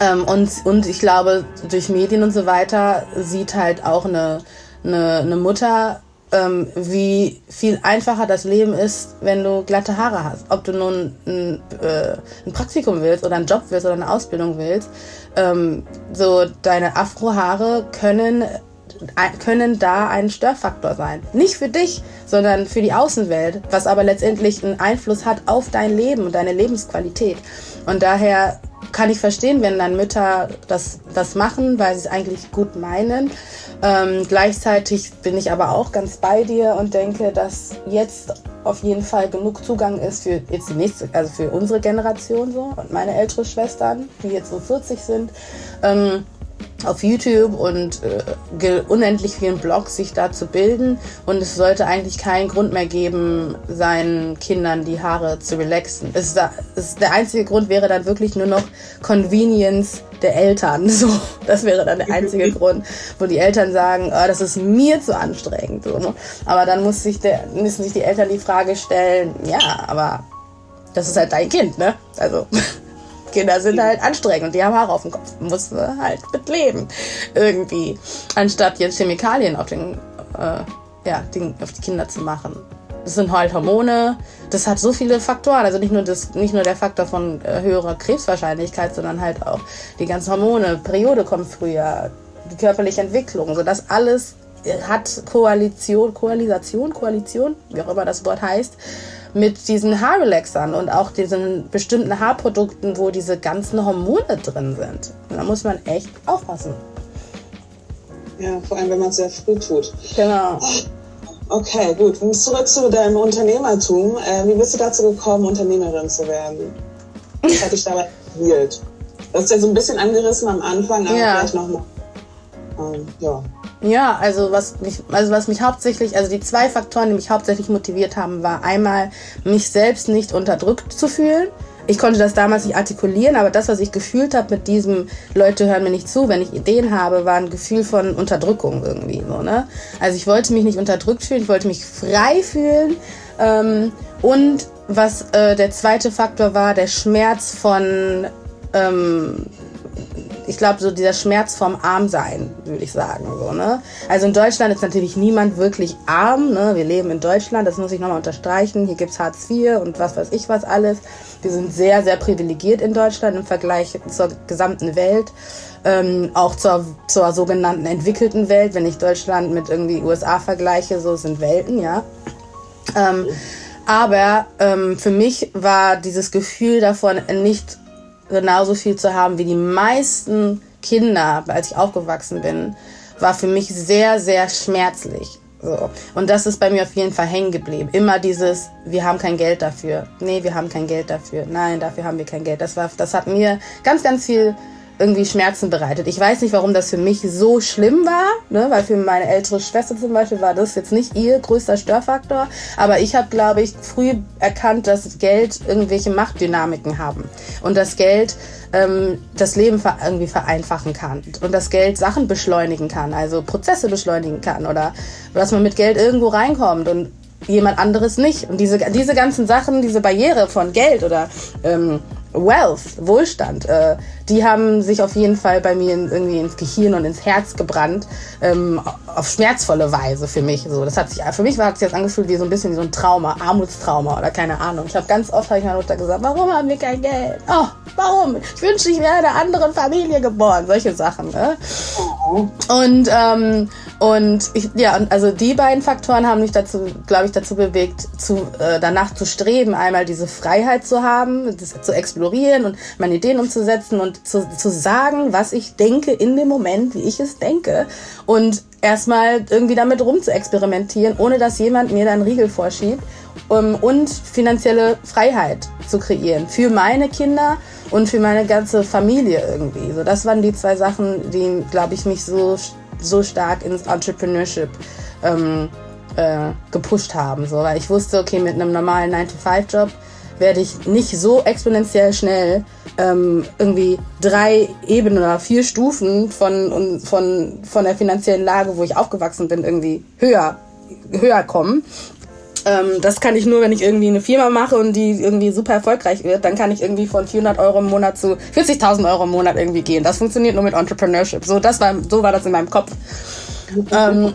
Ähm, und, und ich glaube, durch Medien und so weiter sieht halt auch eine, eine, eine Mutter, ähm, wie viel einfacher das Leben ist, wenn du glatte Haare hast. Ob du nun ein, äh, ein Praktikum willst oder einen Job willst oder eine Ausbildung willst. Ähm, so deine Afrohaare können können da ein Störfaktor sein. Nicht für dich, sondern für die Außenwelt, was aber letztendlich einen Einfluss hat auf dein Leben und deine Lebensqualität. Und daher kann ich verstehen, wenn dann Mütter das, das machen, weil sie es eigentlich gut meinen. Ähm, gleichzeitig bin ich aber auch ganz bei dir und denke, dass jetzt auf jeden Fall genug Zugang ist für jetzt die nächste, also für unsere Generation so und meine ältere Schwestern, die jetzt so 40 sind. Ähm, auf YouTube und äh, unendlich vielen Blogs sich da zu bilden. Und es sollte eigentlich keinen Grund mehr geben, seinen Kindern die Haare zu relaxen. Es, es, der einzige Grund wäre dann wirklich nur noch Convenience der Eltern. So, das wäre dann der einzige Grund, wo die Eltern sagen, oh, das ist mir zu anstrengend. So, ne? Aber dann muss sich der, müssen sich die Eltern die Frage stellen, ja, aber das ist halt dein Kind, ne? Also. Kinder sind halt anstrengend die haben Haare auf dem Kopf. Muss halt mitleben. Irgendwie. Anstatt jetzt Chemikalien auf den, äh, ja, den, auf die Kinder zu machen. Das sind halt Hormone. Das hat so viele Faktoren. Also nicht nur, das, nicht nur der Faktor von äh, höherer Krebswahrscheinlichkeit, sondern halt auch die ganzen Hormone. Periode kommt früher, die körperliche Entwicklung. So das alles hat Koalition, Koalisation, Koalition, wie auch immer das Wort heißt, mit diesen Haarrelaxern und auch diesen bestimmten Haarprodukten, wo diese ganzen Hormone drin sind. Und da muss man echt aufpassen. Ja, vor allem, wenn man es sehr früh tut. Genau. Okay, gut. Zurück zu deinem Unternehmertum. Äh, wie bist du dazu gekommen, Unternehmerin zu werden? Was hat dich dabei gewählt? Das ist ja so ein bisschen angerissen am Anfang, aber ja. vielleicht nochmal. Ähm, ja. Ja, also was mich, also was mich hauptsächlich, also die zwei Faktoren, die mich hauptsächlich motiviert haben, war einmal mich selbst nicht unterdrückt zu fühlen. Ich konnte das damals nicht artikulieren, aber das, was ich gefühlt habe mit diesem Leute hören mir nicht zu, wenn ich Ideen habe, war ein Gefühl von Unterdrückung irgendwie so, ne? Also ich wollte mich nicht unterdrückt fühlen, ich wollte mich frei fühlen. Ähm, und was äh, der zweite Faktor war, der Schmerz von ähm, ich glaube, so dieser Schmerz vom Armsein, würde ich sagen. So, ne? Also in Deutschland ist natürlich niemand wirklich arm. Ne? Wir leben in Deutschland, das muss ich nochmal unterstreichen. Hier gibt es Hartz IV und was weiß ich was alles. Wir sind sehr, sehr privilegiert in Deutschland im Vergleich zur gesamten Welt. Ähm, auch zur, zur sogenannten entwickelten Welt. Wenn ich Deutschland mit irgendwie USA vergleiche, so sind Welten, ja. Ähm, aber ähm, für mich war dieses Gefühl davon nicht genauso viel zu haben wie die meisten Kinder, als ich aufgewachsen bin, war für mich sehr, sehr schmerzlich. So. Und das ist bei mir auf jeden Fall hängen geblieben. Immer dieses, wir haben kein Geld dafür. Nee, wir haben kein Geld dafür. Nein, dafür haben wir kein Geld. Das war, das hat mir ganz, ganz viel irgendwie Schmerzen bereitet. Ich weiß nicht, warum das für mich so schlimm war, ne? weil für meine ältere Schwester zum Beispiel war das jetzt nicht ihr größter Störfaktor. Aber ich habe, glaube ich, früh erkannt, dass Geld irgendwelche Machtdynamiken haben und das Geld ähm, das Leben irgendwie vereinfachen kann und das Geld Sachen beschleunigen kann, also Prozesse beschleunigen kann oder dass man mit Geld irgendwo reinkommt und jemand anderes nicht. Und diese, diese ganzen Sachen, diese Barriere von Geld oder ähm, Wealth, Wohlstand, äh, die haben sich auf jeden Fall bei mir in, irgendwie ins Gehirn und ins Herz gebrannt, ähm, auf schmerzvolle Weise für mich. So, das hat sich, für mich war hat sich das angefühlt wie so ein bisschen wie so ein Trauma, Armutstrauma oder keine Ahnung. Ich habe ganz oft habe ich meiner Mutter gesagt, warum haben wir kein Geld? Oh, warum? Ich wünschte, ich wäre in einer anderen Familie geboren. Solche Sachen. Ne? Und ähm, und ich, ja, und also die beiden Faktoren haben mich dazu, glaube ich, dazu bewegt, zu, äh, danach zu streben, einmal diese Freiheit zu haben, das, zu explorieren und meine Ideen umzusetzen und zu, zu sagen, was ich denke in dem Moment, wie ich es denke. Und erstmal irgendwie damit rum zu experimentieren, ohne dass jemand mir dann Riegel vorschiebt. Um, und finanzielle Freiheit zu kreieren für meine Kinder und für meine ganze Familie irgendwie. So, das waren die zwei Sachen, die, glaube ich, mich so so stark ins Entrepreneurship ähm, äh, gepusht haben. So, weil ich wusste, okay, mit einem normalen 9-to-5-Job werde ich nicht so exponentiell schnell ähm, irgendwie drei Ebenen oder vier Stufen von, von, von der finanziellen Lage, wo ich aufgewachsen bin, irgendwie höher, höher kommen. Ähm, das kann ich nur, wenn ich irgendwie eine Firma mache und die irgendwie super erfolgreich wird, dann kann ich irgendwie von 400 Euro im Monat zu 40.000 Euro im Monat irgendwie gehen. Das funktioniert nur mit Entrepreneurship. So, das war, so war das in meinem Kopf. Ähm,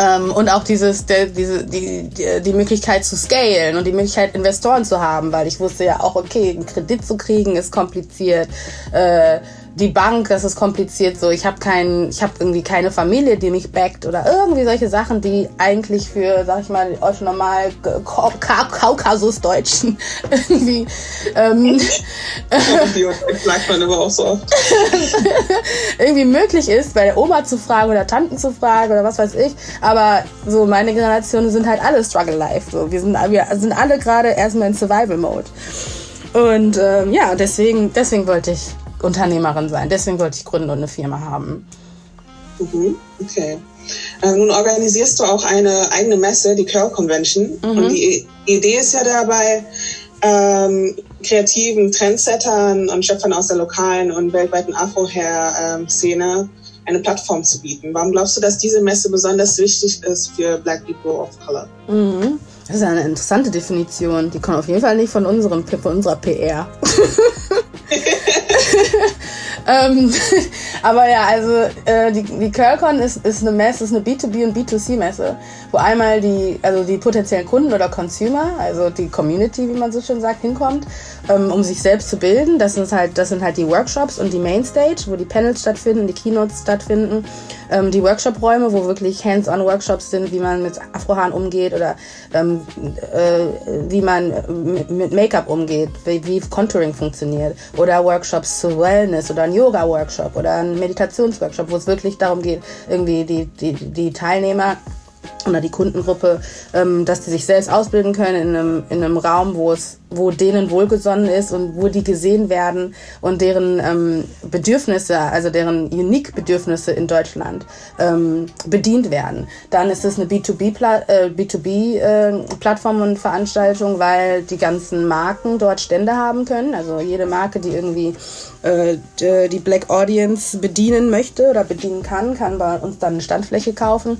ähm, und auch dieses, der, diese, die, die, die Möglichkeit zu scalen und die Möglichkeit, Investoren zu haben, weil ich wusste ja auch, okay, einen Kredit zu kriegen ist kompliziert. Äh, die Bank, das ist kompliziert so. Ich habe kein, ich habe irgendwie keine Familie, die mich backt oder irgendwie solche Sachen, die eigentlich für, sag ich mal, euch normal Kaukasus-Deutschen irgendwie. Ähm, sagt man aber auch so oft. irgendwie möglich ist, bei der Oma zu fragen oder Tanten zu fragen oder was weiß ich. Aber so meine Generationen sind halt alle Struggle Life. So. Wir sind, wir sind alle gerade erstmal in Survival Mode. Und ähm, ja, deswegen, deswegen wollte ich Unternehmerin sein. Deswegen wollte ich gründen und eine Firma haben. Mhm, okay. Äh, nun organisierst du auch eine eigene Messe, die Curl Convention. Mhm. Und die Idee ist ja dabei, ähm, kreativen Trendsettern und Schöpfern aus der lokalen und weltweiten Afro-Hair-Szene eine Plattform zu bieten. Warum glaubst du, dass diese Messe besonders wichtig ist für Black People of Color? Mhm. Das ist eine interessante Definition. Die kommt auf jeden Fall nicht von unserem von unserer PR. ähm, aber ja, also äh, die, die Curlcon ist, ist eine Messe, ist eine B2B und B2C-Messe, wo einmal die, also die potenziellen Kunden oder Consumer, also die Community, wie man so schön sagt, hinkommt, ähm, um sich selbst zu bilden. Das, ist halt, das sind halt die Workshops und die Mainstage, wo die Panels stattfinden, die Keynotes stattfinden, ähm, die Workshop-Räume, wo wirklich Hands-on-Workshops sind, wie man mit Afrohaaren umgeht oder ähm, äh, wie man mit, mit Make-up umgeht, wie, wie Contouring funktioniert oder Workshops zu Wellness oder ein Yoga-Workshop oder ein Meditationsworkshop, wo es wirklich darum geht, irgendwie die, die, die Teilnehmer oder die Kundengruppe, ähm, dass die sich selbst ausbilden können in einem, in einem Raum, wo es, wo denen wohlgesonnen ist und wo die gesehen werden und deren ähm, Bedürfnisse, also deren Unique-Bedürfnisse in Deutschland ähm, bedient werden. Dann ist es eine B2B-Plattform äh, B2B, äh, und Veranstaltung, weil die ganzen Marken dort Stände haben können. Also jede Marke, die irgendwie äh, die Black Audience bedienen möchte oder bedienen kann, kann bei uns dann eine Standfläche kaufen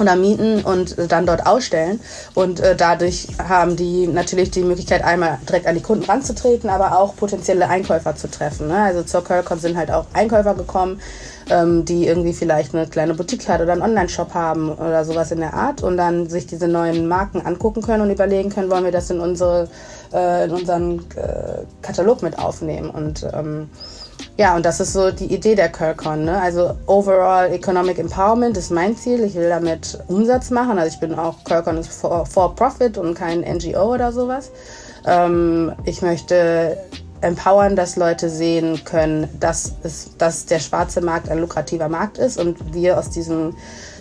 oder mieten und dann dort ausstellen. Und äh, dadurch haben die natürlich die Möglichkeit, einmal direkt an die Kunden ranzutreten, aber auch potenzielle Einkäufer zu treffen. Ne? Also zur Curlcon sind halt auch Einkäufer gekommen, ähm, die irgendwie vielleicht eine kleine Boutique hat oder einen Online-Shop haben oder sowas in der Art und dann sich diese neuen Marken angucken können und überlegen können, wollen wir das in, unsere, äh, in unseren äh, Katalog mit aufnehmen. Und ähm, ja, und das ist so die Idee der Curlcon. Ne? Also Overall Economic Empowerment ist mein Ziel. Ich will damit Umsatz machen. Also ich bin auch, Curlcon ist for, for Profit und kein NGO oder sowas. Ähm, ich möchte empowern, dass Leute sehen können, dass, es, dass der schwarze Markt ein lukrativer Markt ist und wir aus diesem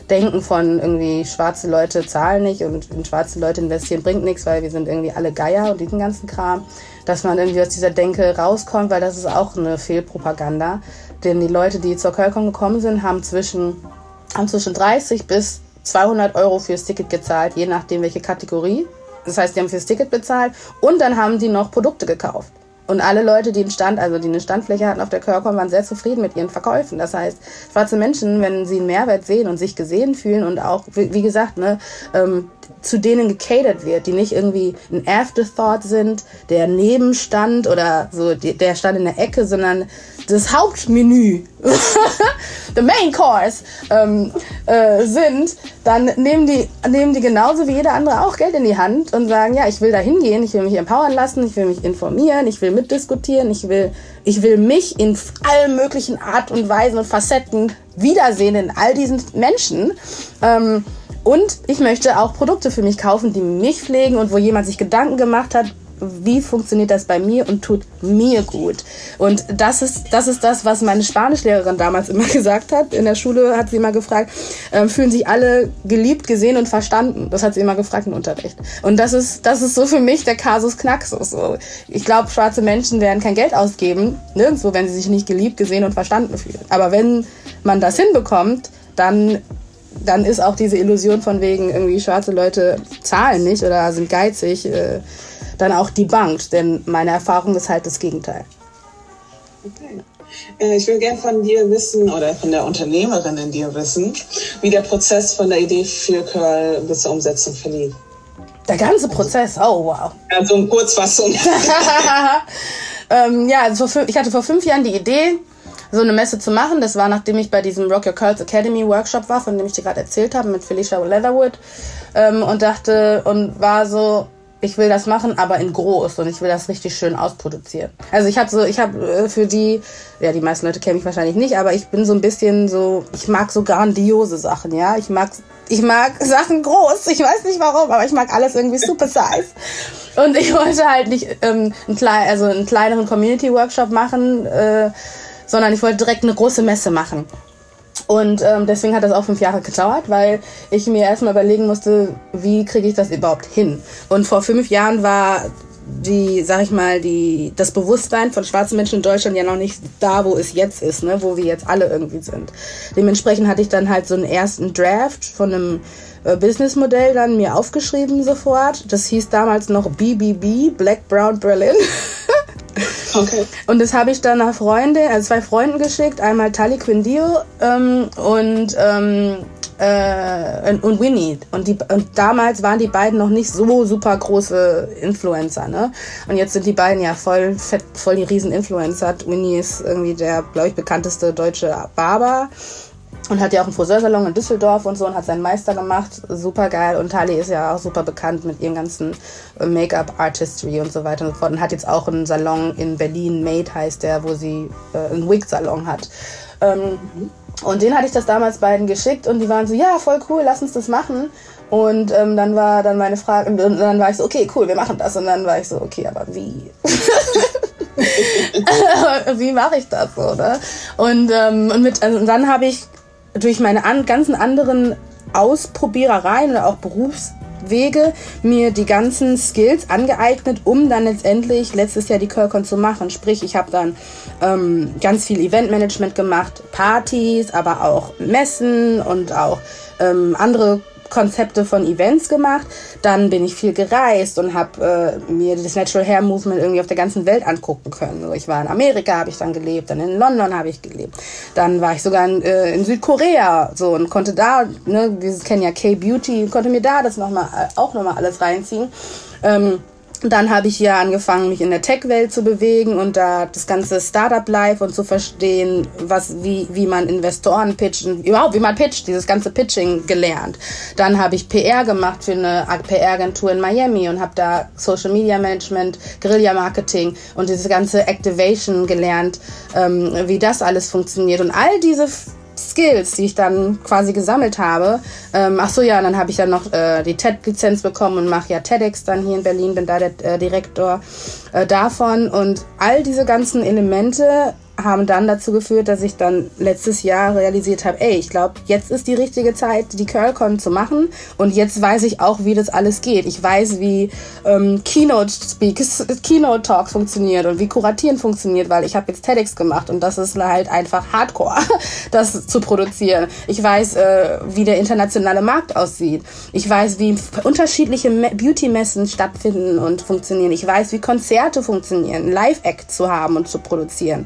Denken von irgendwie schwarze Leute zahlen nicht und in schwarze Leute investieren bringt nichts, weil wir sind irgendwie alle Geier und diesen ganzen Kram, dass man irgendwie aus dieser Denke rauskommt, weil das ist auch eine Fehlpropaganda. Denn die Leute, die zur Kölkon gekommen sind, haben zwischen, haben zwischen 30 bis 200 Euro fürs Ticket gezahlt, je nachdem welche Kategorie. Das heißt, die haben fürs Ticket bezahlt und dann haben die noch Produkte gekauft. Und alle Leute, die einen Stand, also die eine Standfläche hatten auf der Körper, waren sehr zufrieden mit ihren Verkäufen. Das heißt, schwarze Menschen, wenn sie einen Mehrwert sehen und sich gesehen fühlen und auch, wie gesagt, ne, ähm, zu denen gecatert wird, die nicht irgendwie ein Afterthought sind, der Nebenstand oder so der stand in der Ecke, sondern das Hauptmenü, the main course, ähm, äh, sind, dann nehmen die, nehmen die genauso wie jeder andere auch Geld in die Hand und sagen, ja, ich will da hingehen, ich will mich empowern lassen, ich will mich informieren, ich will mitdiskutieren, ich will, ich will mich in allen möglichen Art und Weisen und Facetten wiedersehen in all diesen Menschen. Ähm, und ich möchte auch Produkte für mich kaufen, die mich pflegen und wo jemand sich Gedanken gemacht hat, wie funktioniert das bei mir und tut mir gut. Und das ist, das ist das, was meine Spanischlehrerin damals immer gesagt hat. In der Schule hat sie immer gefragt, äh, fühlen sich alle geliebt, gesehen und verstanden? Das hat sie immer gefragt im Unterricht. Und das ist, das ist so für mich der Kasus Knaxus. So. Ich glaube, schwarze Menschen werden kein Geld ausgeben, nirgendwo, wenn sie sich nicht geliebt, gesehen und verstanden fühlen. Aber wenn man das hinbekommt, dann dann ist auch diese Illusion von wegen irgendwie schwarze Leute zahlen nicht oder sind geizig äh, dann auch debunked, denn meine Erfahrung ist halt das Gegenteil. Okay. Äh, ich will gerne von dir wissen oder von der Unternehmerin in dir wissen, wie der Prozess von der Idee für Curl bis zur Umsetzung verlief. Der ganze Prozess, oh wow. Ja, so eine Kurzfassung. ähm, ja, also ich hatte vor fünf Jahren die Idee, so eine Messe zu machen. Das war, nachdem ich bei diesem Rock Your Curls Academy Workshop war, von dem ich dir gerade erzählt habe, mit Felicia Leatherwood. Ähm, und dachte, und war so, ich will das machen, aber in groß und ich will das richtig schön ausproduzieren. Also ich habe so, ich habe äh, für die, ja, die meisten Leute kennen mich wahrscheinlich nicht, aber ich bin so ein bisschen so, ich mag so grandiose Sachen, ja. Ich mag, ich mag Sachen groß. Ich weiß nicht warum, aber ich mag alles irgendwie super size. Und ich wollte halt nicht ähm, einen, klein, also einen kleineren Community Workshop machen, äh, sondern ich wollte direkt eine große Messe machen. Und ähm, deswegen hat das auch fünf Jahre gedauert, weil ich mir erstmal überlegen musste, wie kriege ich das überhaupt hin. Und vor fünf Jahren war die, sag ich mal, die, das Bewusstsein von schwarzen Menschen in Deutschland ja noch nicht da, wo es jetzt ist, ne, wo wir jetzt alle irgendwie sind. Dementsprechend hatte ich dann halt so einen ersten Draft von einem äh, Businessmodell dann mir aufgeschrieben sofort. Das hieß damals noch BBB, Black Brown Berlin. Okay. Und das habe ich dann nach Freunde, also zwei Freunden geschickt, einmal Tali Quindio ähm, und ähm, äh, und Winnie. Und, die, und damals waren die beiden noch nicht so super große Influencer, ne? Und jetzt sind die beiden ja voll fett, voll die Riesen-Influencer. Winnie ist irgendwie der, glaube ich, bekannteste deutsche Barber und hat ja auch einen Friseursalon in Düsseldorf und so und hat seinen Meister gemacht. Super geil. Und Tali ist ja auch super bekannt mit ihren ganzen äh, Make-up-Artistry und so weiter und so fort. Und hat jetzt auch einen Salon in Berlin, Made heißt der, wo sie äh, einen Wig-Salon hat. Ähm. Und den hatte ich das damals beiden geschickt und die waren so, ja, voll cool, lass uns das machen. Und ähm, dann war dann meine Frage, und dann war ich so, okay, cool, wir machen das. Und dann war ich so, okay, aber wie? wie mache ich das so, ne? Und, ähm, und, mit, also, und dann habe ich durch meine an, ganzen anderen Ausprobierereien oder auch Berufswege mir die ganzen Skills angeeignet, um dann letztendlich letztes Jahr die Curlcon zu machen. Sprich, ich habe dann ähm, ganz viel Eventmanagement gemacht, Partys, aber auch Messen und auch ähm, andere Konzepte von Events gemacht. Dann bin ich viel gereist und habe äh, mir das Natural Hair Movement irgendwie auf der ganzen Welt angucken können. So, ich war in Amerika, habe ich dann gelebt, dann in London habe ich gelebt. Dann war ich sogar in, äh, in Südkorea so und konnte da, ne, wir kennen K-Beauty, konnte mir da das noch äh, auch nochmal alles reinziehen. Ähm, dann habe ich hier angefangen, mich in der Tech-Welt zu bewegen und da das ganze Startup-Life und zu verstehen, was, wie, wie man Investoren pitchen, überhaupt wie man pitcht, dieses ganze Pitching gelernt. Dann habe ich PR gemacht für eine PR-Agentur in Miami und habe da Social Media Management, Guerilla-Marketing und dieses ganze Activation gelernt, ähm, wie das alles funktioniert. Und all diese Skills, die ich dann quasi gesammelt habe. Ähm, ach so, ja, dann habe ich ja noch äh, die TED-Lizenz bekommen und mache ja TEDx dann hier in Berlin, bin da der äh, Direktor äh, davon. Und all diese ganzen Elemente haben dann dazu geführt, dass ich dann letztes Jahr realisiert habe, ey, ich glaube, jetzt ist die richtige Zeit, die CurlCon zu machen und jetzt weiß ich auch, wie das alles geht. Ich weiß, wie ähm, Keynote Speaks, Keynote Talks funktioniert und wie Kuratieren funktioniert, weil ich habe jetzt TEDx gemacht und das ist halt einfach Hardcore, das zu produzieren. Ich weiß, äh, wie der internationale Markt aussieht. Ich weiß, wie unterschiedliche Beauty-Messen stattfinden und funktionieren. Ich weiß, wie Konzerte funktionieren, Live-Act zu haben und zu produzieren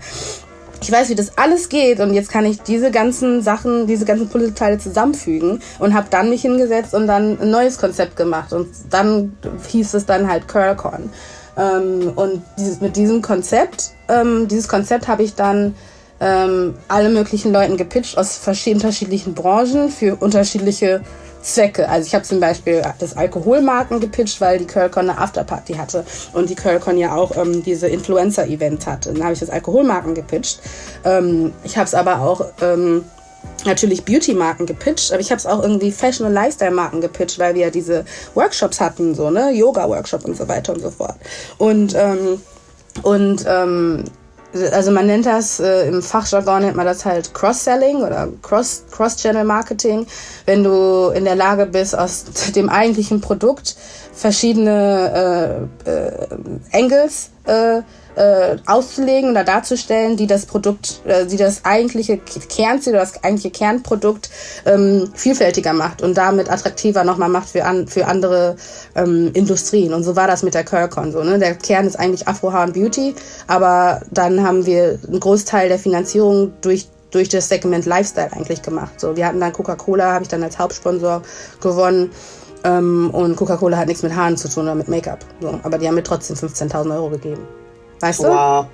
ich weiß, wie das alles geht und jetzt kann ich diese ganzen Sachen, diese ganzen Puzzleteile zusammenfügen und habe dann mich hingesetzt und dann ein neues Konzept gemacht und dann hieß es dann halt Curlcon. Ähm, und dieses, mit diesem Konzept, ähm, dieses Konzept habe ich dann ähm, alle möglichen Leuten gepitcht aus unterschiedlichen Branchen für unterschiedliche Zwecke. Also ich habe zum Beispiel das Alkoholmarken gepitcht, weil die Curlcon eine Afterparty hatte und die Curlcon ja auch ähm, diese Influencer-Event hatte. Dann habe ich das Alkoholmarken gepitcht. Ähm, ich habe es aber auch ähm, natürlich Beauty-Marken gepitcht, aber ich habe es auch irgendwie Fashion- und Lifestyle-Marken gepitcht, weil wir ja diese Workshops hatten, so, ne, Yoga-Workshop und so weiter und so fort. Und, ähm, und ähm, also man nennt das, äh, im Fachjargon nennt man das halt Cross-Selling oder Cross, Cross-Channel-Marketing, wenn du in der Lage bist, aus dem eigentlichen Produkt verschiedene äh, äh, Angles äh, äh, auszulegen oder darzustellen, die das Produkt, äh, die das eigentliche Kernziel oder das eigentliche Kernprodukt ähm, vielfältiger macht und damit attraktiver nochmal macht für, an, für andere ähm, Industrien. Und so war das mit der Curlcon so. Ne? Der Kern ist eigentlich Afro Hair Beauty, aber dann haben wir einen Großteil der Finanzierung durch durch das Segment Lifestyle eigentlich gemacht. So, wir hatten dann Coca-Cola, habe ich dann als Hauptsponsor gewonnen. Ähm, und Coca-Cola hat nichts mit Haaren zu tun oder mit Make-up. So, aber die haben mir trotzdem 15.000 Euro gegeben. Weißt du? Wow.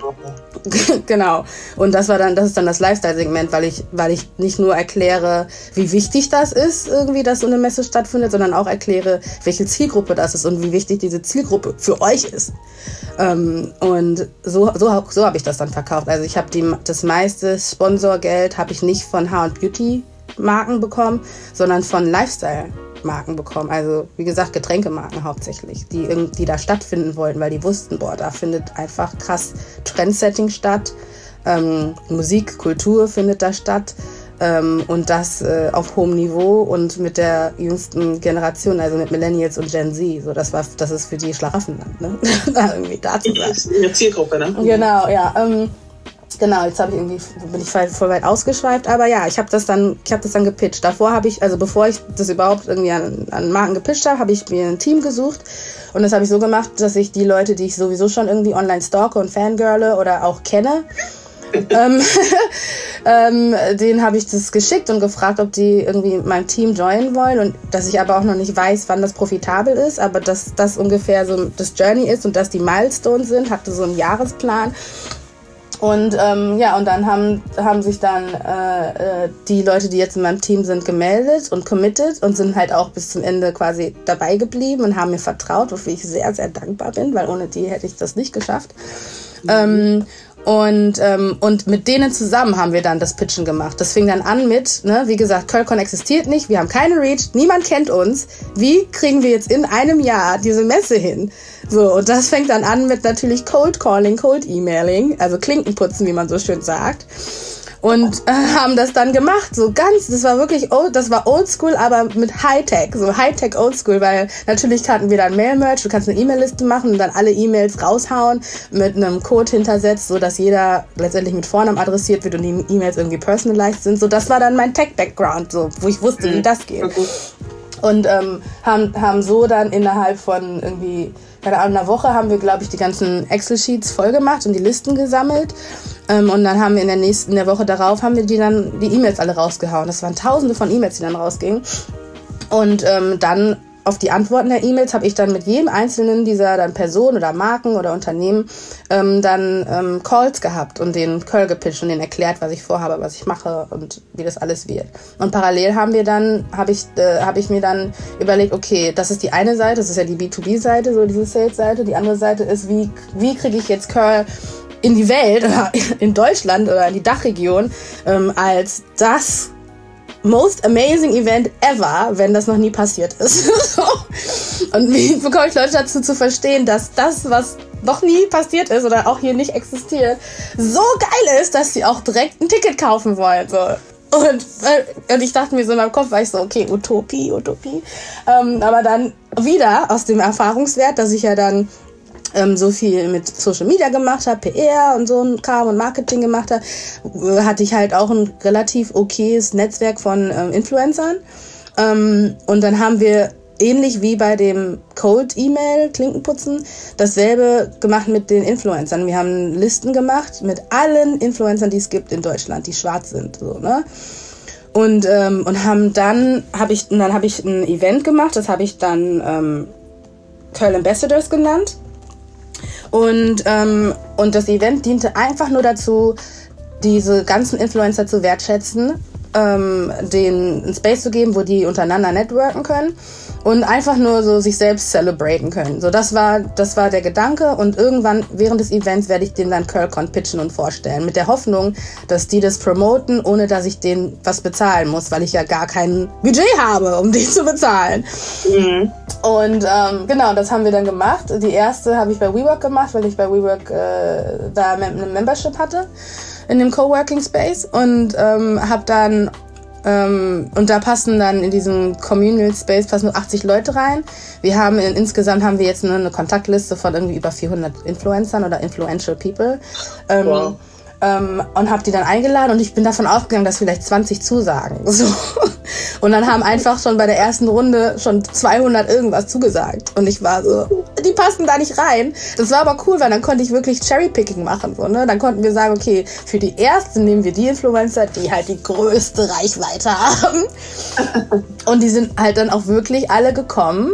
genau. Und das war dann, das ist dann das Lifestyle-Segment, weil ich, weil ich nicht nur erkläre, wie wichtig das ist, irgendwie, dass so eine Messe stattfindet, sondern auch erkläre, welche Zielgruppe das ist und wie wichtig diese Zielgruppe für euch ist. Ähm, und so, so, so habe ich das dann verkauft. Also ich habe das meiste Sponsorgeld habe ich nicht von Haar und Beauty Marken bekommen, sondern von Lifestyle Marken bekommen. Also wie gesagt, Getränkemarken hauptsächlich, die irgendwie da stattfinden wollten, weil die wussten, boah, da findet einfach krass Trendsetting statt. Ähm, Musik, Kultur findet da statt. Ähm, und das äh, auf hohem Niveau und mit der jüngsten Generation, also mit Millennials und Gen Z. So, das war, das ist für die Schlaraffenland, ne? da irgendwie da zu sein. Eine Zielgruppe, ne? Genau, ja. Ähm, Genau, jetzt habe ich irgendwie bin ich voll weit ausgeschweift, aber ja, ich habe das dann, ich habe das dann gepitcht. Davor habe ich, also bevor ich das überhaupt irgendwie an, an Marken gepitcht habe, habe ich mir ein Team gesucht. Und das habe ich so gemacht, dass ich die Leute, die ich sowieso schon irgendwie online stalke und fangirle oder auch kenne, ähm, ähm, denen habe ich das geschickt und gefragt, ob die irgendwie mein Team joinen wollen. Und dass ich aber auch noch nicht weiß, wann das profitabel ist, aber dass das ungefähr so das Journey ist und dass die Milestones sind, hatte so einen Jahresplan und ähm, ja, und dann haben, haben sich dann äh, äh, die Leute, die jetzt in meinem Team sind, gemeldet und committed und sind halt auch bis zum Ende quasi dabei geblieben und haben mir vertraut, wofür ich sehr, sehr dankbar bin, weil ohne die hätte ich das nicht geschafft. Mhm. Ähm, und, ähm, und mit denen zusammen haben wir dann das Pitchen gemacht. Das fing dann an mit, ne, wie gesagt, Curlcon existiert nicht, wir haben keine Reach, niemand kennt uns. Wie kriegen wir jetzt in einem Jahr diese Messe hin? So, und das fängt dann an mit natürlich Cold Calling, Cold Emailing, also Klinkenputzen, wie man so schön sagt und äh, haben das dann gemacht. So ganz, das war wirklich old, das war oldschool, aber mit Hightech, so Hightech oldschool, weil natürlich hatten wir dann Mail-Merch, du kannst eine E-Mail-Liste machen und dann alle E-Mails raushauen, mit einem Code hintersetzt, so dass jeder letztendlich mit Vornamen adressiert wird und die E-Mails irgendwie personalized sind. So, das war dann mein Tech-Background, so, wo ich wusste, wie mhm. das geht. Und ähm, haben, haben so dann innerhalb von irgendwie, keine Ahnung, einer Woche haben wir, glaube ich, die ganzen Excel-Sheets voll gemacht und die Listen gesammelt ähm, und dann haben wir in der nächsten, in der Woche darauf, haben wir die dann die E-Mails alle rausgehauen. Das waren tausende von E-Mails, die dann rausgingen. Und ähm, dann auf die Antworten der E-Mails habe ich dann mit jedem einzelnen dieser dann Personen oder Marken oder Unternehmen ähm, dann ähm, Calls gehabt und den Curl gepitcht und denen erklärt, was ich vorhabe, was ich mache und wie das alles wird. Und parallel haben wir dann, habe ich, äh, habe ich mir dann überlegt, okay, das ist die eine Seite, das ist ja die B2B-Seite, so diese Sales-Seite. Die andere Seite ist, wie, wie kriege ich jetzt Curl in die Welt oder in Deutschland oder in die Dachregion ähm, als das most amazing Event ever, wenn das noch nie passiert ist. Und wie bekomme ich Leute dazu zu verstehen, dass das, was noch nie passiert ist oder auch hier nicht existiert, so geil ist, dass sie auch direkt ein Ticket kaufen wollen. So. Und, äh, und ich dachte mir so in meinem Kopf, war ich so, okay, Utopie, Utopie. Ähm, aber dann wieder aus dem Erfahrungswert, dass ich ja dann ähm, so viel mit Social Media gemacht habe, PR und so ein Kram und Marketing gemacht habe, hatte ich halt auch ein relativ okayes Netzwerk von ähm, Influencern. Ähm, und dann haben wir ähnlich wie bei dem Cold E-Mail Klinkenputzen dasselbe gemacht mit den Influencern. Wir haben Listen gemacht mit allen Influencern, die es gibt in Deutschland, die schwarz sind, so ne. Und ähm, und haben dann habe ich dann habe ich ein Event gemacht, das habe ich dann ähm, Curl Ambassadors genannt. Und, ähm, und das Event diente einfach nur dazu, diese ganzen Influencer zu wertschätzen, ähm, denen einen Space zu geben, wo die untereinander networken können und einfach nur so sich selbst celebraten können. So, das war, das war der Gedanke und irgendwann während des Events werde ich den dann Curlcon pitchen und vorstellen. Mit der Hoffnung, dass die das promoten, ohne dass ich denen was bezahlen muss, weil ich ja gar kein Budget habe, um die zu bezahlen. Mhm. Und ähm, genau, das haben wir dann gemacht. Die erste habe ich bei WeWork gemacht, weil ich bei WeWork äh, da eine Membership hatte in dem Coworking Space und ähm, habe dann ähm, und da passen dann in diesem Communal Space passen nur 80 Leute rein. Wir haben in, insgesamt haben wir jetzt eine, eine Kontaktliste von irgendwie über 400 Influencern oder Influential People. Ähm, wow ähm, und habe die dann eingeladen und ich bin davon ausgegangen, dass vielleicht 20 zusagen. So. Und dann haben einfach schon bei der ersten Runde schon 200 irgendwas zugesagt. Und ich war so, die passen da nicht rein. Das war aber cool, weil dann konnte ich wirklich Cherrypicking machen. So, ne? Dann konnten wir sagen, okay, für die erste nehmen wir die Influencer, die halt die größte Reichweite haben. und die sind halt dann auch wirklich alle gekommen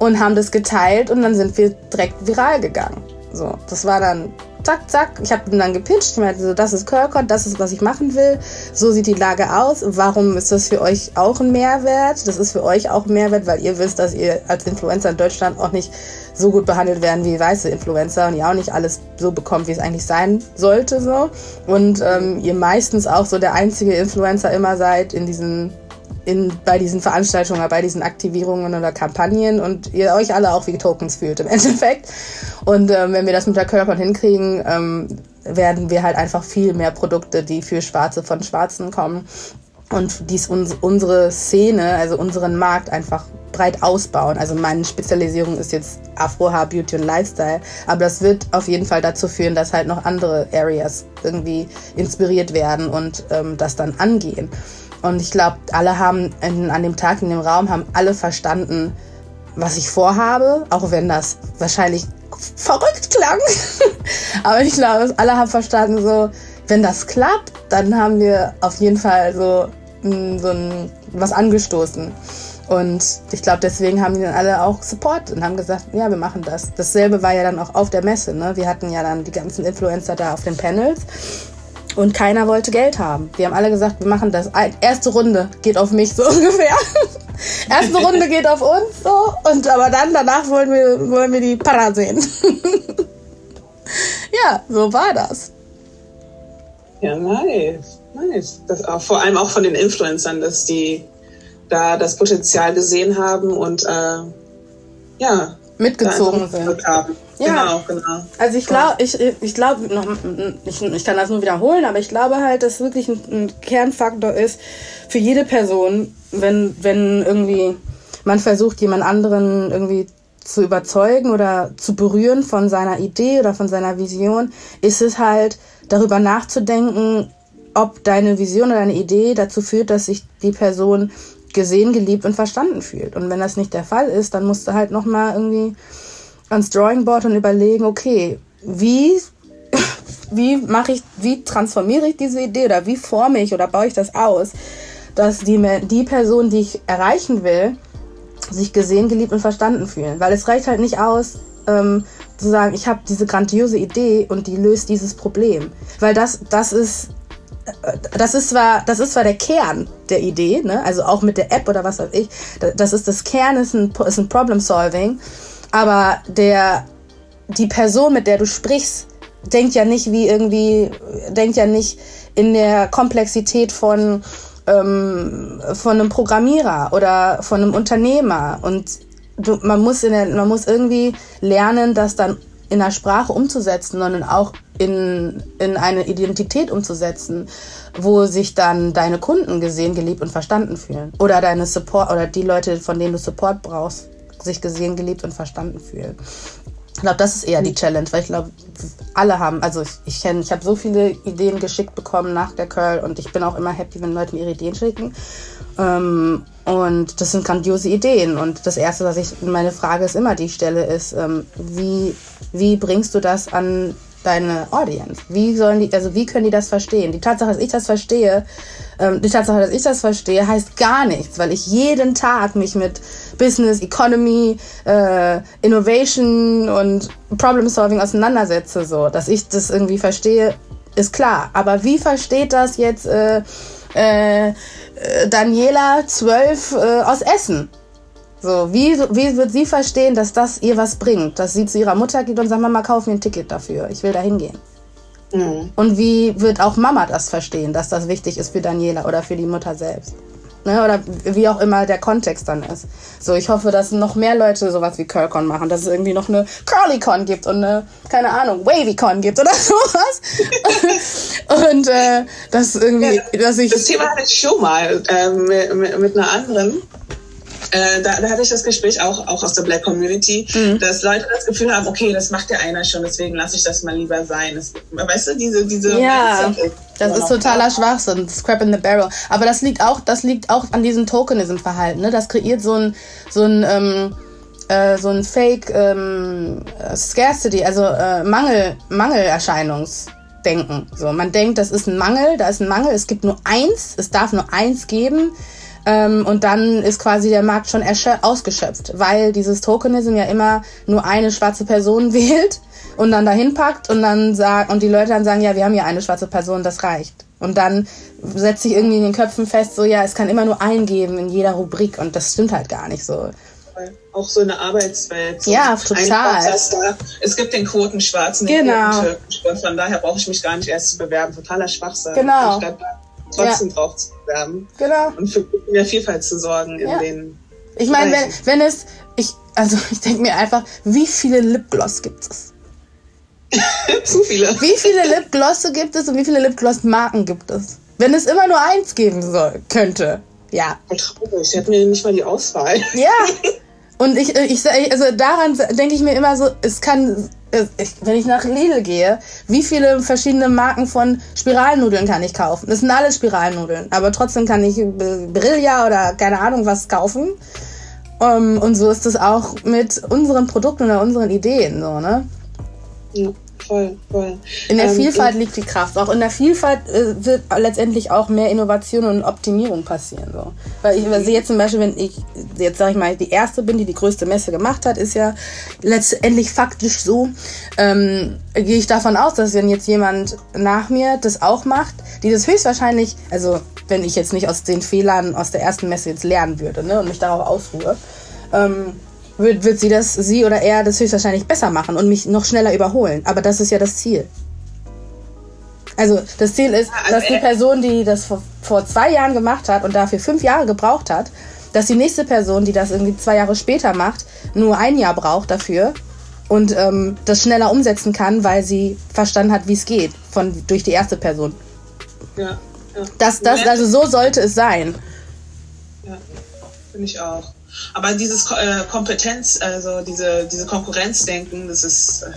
und haben das geteilt und dann sind wir direkt viral gegangen. So, das war dann zack, zack. Ich habe ihn dann gepitcht. Ich meinte so, das ist Curlcode, das ist, was ich machen will. So sieht die Lage aus. Warum ist das für euch auch ein Mehrwert? Das ist für euch auch ein Mehrwert, weil ihr wisst, dass ihr als Influencer in Deutschland auch nicht so gut behandelt werden wie weiße Influencer und ihr auch nicht alles so bekommt, wie es eigentlich sein sollte. So. Und ähm, ihr meistens auch so der einzige Influencer immer seid in diesen in, bei diesen Veranstaltungen, bei diesen Aktivierungen oder Kampagnen und ihr euch alle auch wie Tokens fühlt im Endeffekt. Und ähm, wenn wir das mit der Körper hinkriegen, ähm, werden wir halt einfach viel mehr Produkte, die für Schwarze von Schwarzen kommen, und dies uns, unsere Szene, also unseren Markt einfach breit ausbauen. Also meine Spezialisierung ist jetzt Afro-Haar, Beauty und Lifestyle, aber das wird auf jeden Fall dazu führen, dass halt noch andere Areas irgendwie inspiriert werden und ähm, das dann angehen. Und ich glaube, alle haben in, an dem Tag in dem Raum haben alle verstanden, was ich vorhabe, auch wenn das wahrscheinlich verrückt klang. aber ich glaube, alle haben verstanden, so, wenn das klappt, dann haben wir auf jeden Fall so, so ein, was angestoßen. Und ich glaube, deswegen haben die dann alle auch Support und haben gesagt, ja, wir machen das. Dasselbe war ja dann auch auf der Messe. Ne? Wir hatten ja dann die ganzen Influencer da auf den Panels und keiner wollte Geld haben. Wir haben alle gesagt, wir machen das. Erste Runde geht auf mich so ungefähr. Erste Runde geht auf uns so. Und aber dann, danach wollen wir, wollen wir die Para sehen. ja, so war das. Ja, nice. Nice. Das auch, vor allem auch von den Influencern, dass die da das Potenzial gesehen haben und äh, ja, mitgezogen sind. Haben. Ja. Genau, genau. Also ich glaube, ich, ich glaube, ich, ich kann das nur wiederholen, aber ich glaube halt, dass wirklich ein, ein Kernfaktor ist für jede Person, wenn, wenn irgendwie man versucht, jemand anderen irgendwie zu überzeugen oder zu berühren von seiner Idee oder von seiner Vision, ist es halt darüber nachzudenken, ob deine Vision oder deine Idee dazu führt, dass sich die Person gesehen, geliebt und verstanden fühlt. Und wenn das nicht der Fall ist, dann musst du halt nochmal irgendwie ans Drawing Board und überlegen, okay, wie, wie mache ich, wie transformiere ich diese Idee oder wie forme ich oder baue ich das aus, dass die, die Person, die ich erreichen will, sich gesehen, geliebt und verstanden fühlen. Weil es reicht halt nicht aus, ähm, zu sagen, ich habe diese grandiose Idee und die löst dieses Problem. Weil das, das ist das ist zwar, das ist zwar der Kern der Idee, ne? also auch mit der App oder was weiß ich, das ist das Kern, ist ein, ist ein Problem Solving, aber der, die Person, mit der du sprichst, denkt ja nicht wie irgendwie, denkt ja nicht in der Komplexität von, ähm, von einem Programmierer oder von einem Unternehmer. Und du, man muss in der, man muss irgendwie lernen, das dann in der Sprache umzusetzen, sondern auch in, in eine Identität umzusetzen, wo sich dann deine Kunden gesehen, geliebt und verstanden fühlen. Oder deine Support oder die Leute, von denen du Support brauchst, sich gesehen, geliebt und verstanden fühlen. Ich glaube, das ist eher die Challenge, weil ich glaube, alle haben, also ich, ich kenne, ich habe so viele Ideen geschickt bekommen nach der Curl und ich bin auch immer happy, wenn Leute mir ihre Ideen schicken. Ähm, und das sind grandiose Ideen. Und das Erste, was ich, meine Frage ist immer, die ich stelle, ist, ähm, wie, wie bringst du das an deine Audience? Wie sollen die, also wie können die das verstehen? Die Tatsache, dass ich das verstehe, ähm, die Tatsache, dass ich das verstehe, heißt gar nichts, weil ich jeden Tag mich mit Business, Economy, äh, Innovation und Problem Solving auseinandersetze. So, dass ich das irgendwie verstehe, ist klar. Aber wie versteht das jetzt äh, äh, Daniela 12 äh, aus Essen? So, wie, wie wird sie verstehen, dass das ihr was bringt? Dass sie zu ihrer Mutter geht und sagt, Mama, kauf mir ein Ticket dafür. Ich will da hingehen. Mhm. Und wie wird auch Mama das verstehen, dass das wichtig ist für Daniela oder für die Mutter selbst? Ne, oder wie auch immer der Kontext dann ist. So, ich hoffe, dass noch mehr Leute sowas wie Curlcon machen, dass es irgendwie noch eine Curlycon gibt und eine, keine Ahnung, WavyCon gibt oder sowas. und äh, das irgendwie, ja, dass ich. Das Thema hatte ich schon mal äh, mit, mit einer anderen äh, da, da, hatte ich das Gespräch auch, auch aus der Black Community, mhm. dass Leute das Gefühl haben, okay, das macht ja einer schon, deswegen lasse ich das mal lieber sein. Das, weißt du, diese, diese ja, das ist totaler Schwachsinn, Scrap in the Barrel. Aber das liegt auch, das liegt auch an diesem Tokenism-Verhalten. Ne? Das kreiert so ein, so ein ähm, äh, so ein Fake ähm, Scarcity, also äh, Mangel, Mangelerscheinungsdenken. So, man denkt, das ist ein Mangel, da ist ein Mangel, es gibt nur eins, es darf nur eins geben. Ähm, und dann ist quasi der Markt schon ausgeschöpft, weil dieses Tokenism ja immer nur eine schwarze Person wählt und dann dahin packt und dann sagt, und die Leute dann sagen, ja, wir haben ja eine schwarze Person, das reicht. Und dann setzt sich irgendwie in den Köpfen fest, so, ja, es kann immer nur einen geben in jeder Rubrik und das stimmt halt gar nicht so. Auch so eine Arbeitswelt. So ja, total. Es gibt den Quoten Schwarzen, den genau. Quoten Von daher brauche ich mich gar nicht erst zu bewerben. Totaler Schwachsinn. Genau trotzdem ja. drauf zu bewerben. Genau. Und für mehr Vielfalt zu sorgen in ja. den. Ich meine, wenn, wenn es, ich, also ich denke mir einfach, wie viele Lipgloss gibt es? zu viele. Wie viele Lipglosse gibt es und wie viele Lipgloss-Marken gibt es? Wenn es immer nur eins geben soll, könnte. Ja. Traurig. Sie hatten mir nicht mal die Auswahl. Ja. Und ich, äh, ich, also daran denke ich mir immer so, es kann, wenn ich nach Lidl gehe, wie viele verschiedene Marken von Spiralnudeln kann ich kaufen? Das sind alle Spiralnudeln, aber trotzdem kann ich Brilla oder keine Ahnung was kaufen. Um, und so ist es auch mit unseren Produkten oder unseren Ideen, so, ne? Voll, voll. In der ähm, Vielfalt liegt die Kraft. Auch in der Vielfalt äh, wird letztendlich auch mehr Innovation und Optimierung passieren. So. Weil ich sehe jetzt zum Beispiel, wenn ich jetzt sage ich mal die erste bin, die die größte Messe gemacht hat, ist ja letztendlich faktisch so. Ähm, gehe ich davon aus, dass wenn jetzt jemand nach mir das auch macht, die das höchstwahrscheinlich, also wenn ich jetzt nicht aus den Fehlern aus der ersten Messe jetzt lernen würde ne, und mich darauf ausruhe, ähm, wird, wird sie das, sie oder er das höchstwahrscheinlich besser machen und mich noch schneller überholen. Aber das ist ja das Ziel. Also das Ziel ist, also dass die Person, die das vor, vor zwei Jahren gemacht hat und dafür fünf Jahre gebraucht hat, dass die nächste Person, die das irgendwie zwei Jahre später macht, nur ein Jahr braucht dafür und ähm, das schneller umsetzen kann, weil sie verstanden hat, wie es geht, von durch die erste Person. Ja, ja. Das, das, also so sollte es sein. Ja, finde ich auch. Aber dieses äh, Kompetenz, also diese, diese Konkurrenzdenken, das ist, äh,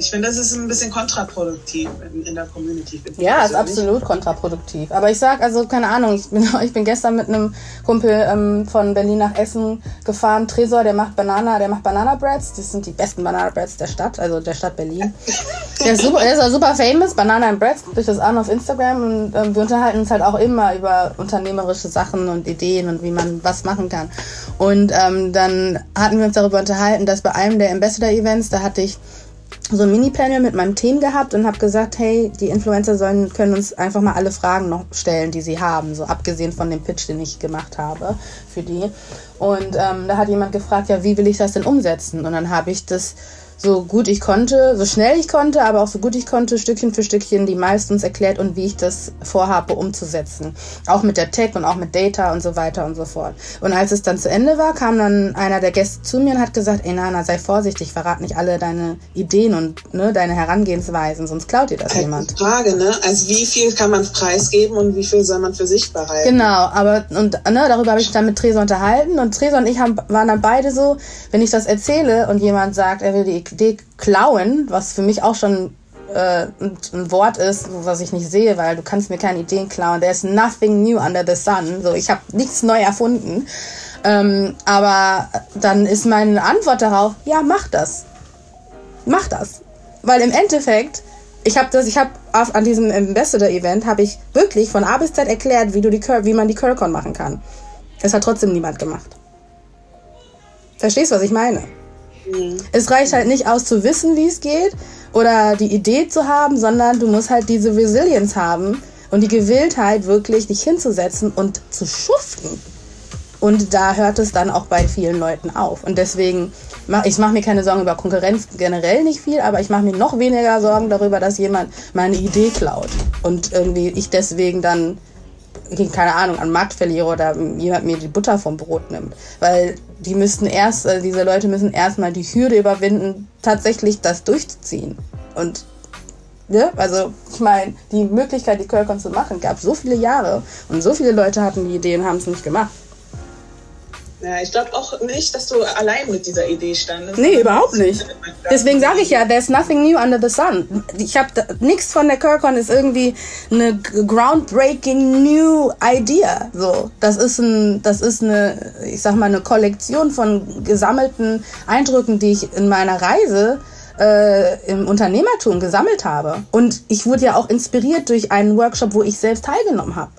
ich finde, das ist ein bisschen kontraproduktiv in, in der Community. Ja, ist absolut kontraproduktiv. Aber ich sag, also keine Ahnung, ich bin, ich bin gestern mit einem Kumpel ähm, von Berlin nach Essen gefahren. Tresor, der macht Banana, der macht Banana Breads. Das sind die besten Banana Breads der Stadt, also der Stadt Berlin. Der ist super, der ist auch super famous, Banana and Breads, guckt euch das an auf Instagram und ähm, wir unterhalten uns halt auch immer über unternehmerische Sachen und Ideen und wie man was machen kann. Und ähm, dann hatten wir uns darüber unterhalten, dass bei einem der Ambassador Events, da hatte ich so ein Mini-Panel mit meinem Team gehabt und habe gesagt, hey, die Influencer sollen, können uns einfach mal alle Fragen noch stellen, die sie haben, so abgesehen von dem Pitch, den ich gemacht habe für die. Und ähm, da hat jemand gefragt, ja, wie will ich das denn umsetzen? Und dann habe ich das so gut ich konnte, so schnell ich konnte, aber auch so gut ich konnte, Stückchen für Stückchen die meistens erklärt und wie ich das vorhabe umzusetzen. Auch mit der Tech und auch mit Data und so weiter und so fort. Und als es dann zu Ende war, kam dann einer der Gäste zu mir und hat gesagt, ey Nana, sei vorsichtig, verrat nicht alle deine Ideen und ne, deine Herangehensweisen, sonst klaut dir das halt jemand. Frage, ne? Also wie viel kann man preisgeben und wie viel soll man für sich behalten? Genau, aber und ne, darüber habe ich dann mit Tresor unterhalten und Tresor und ich haben, waren dann beide so, wenn ich das erzähle und jemand sagt, er will die klauen, was für mich auch schon äh, ein, Wort ist, was ich nicht sehe, weil du kannst mir keine Ideen klauen. There's nothing new under the sun. So, ich habe nichts neu erfunden. Ähm, aber dann ist meine Antwort darauf, ja, mach das. Mach das. Weil im Endeffekt, ich habe das, ich habe an diesem Ambassador-Event habe ich wirklich von A bis Z erklärt, wie du die wie man die Curlcon machen kann. Das hat trotzdem niemand gemacht. Verstehst du, was ich meine? Mhm. Es reicht halt nicht aus zu wissen, wie es geht oder die Idee zu haben, sondern du musst halt diese Resilience haben und die Gewilltheit, wirklich dich hinzusetzen und zu schuften. Und da hört es dann auch bei vielen Leuten auf. Und deswegen, mach, ich mache mir keine Sorgen über Konkurrenz generell nicht viel, aber ich mache mir noch weniger Sorgen darüber, dass jemand meine Idee klaut. Und irgendwie ich deswegen dann keine Ahnung, an Markt verliere oder jemand mir die Butter vom Brot nimmt. Weil die müssten erst, also diese Leute müssen erstmal die Hürde überwinden, tatsächlich das durchzuziehen. Und ja, also ich meine, die Möglichkeit, die Kölkon zu machen, gab so viele Jahre und so viele Leute hatten die Idee und haben es nicht gemacht. Ja, ich glaube auch nicht, dass du allein mit dieser Idee standest. Nee, überhaupt nicht. Deswegen sage ich ja, there's nothing new under the sun. Ich habe nichts von der Kirkon ist irgendwie eine groundbreaking new idea. So, das ist ein, das ist eine, ich sag mal, eine Kollektion von gesammelten Eindrücken, die ich in meiner Reise äh, im Unternehmertum gesammelt habe. Und ich wurde ja auch inspiriert durch einen Workshop, wo ich selbst teilgenommen habe.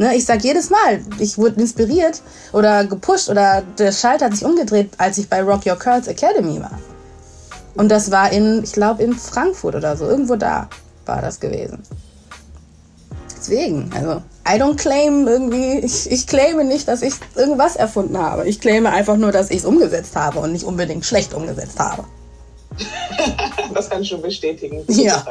Ne, ich sag jedes Mal, ich wurde inspiriert oder gepusht oder der Schalter hat sich umgedreht, als ich bei Rock Your Curls Academy war. Und das war in, ich glaube, in Frankfurt oder so. Irgendwo da war das gewesen. Deswegen, also, I don't claim irgendwie, ich, ich claime nicht, dass ich irgendwas erfunden habe. Ich claime einfach nur, dass ich es umgesetzt habe und nicht unbedingt schlecht umgesetzt habe. das kann ich schon bestätigen. Ja.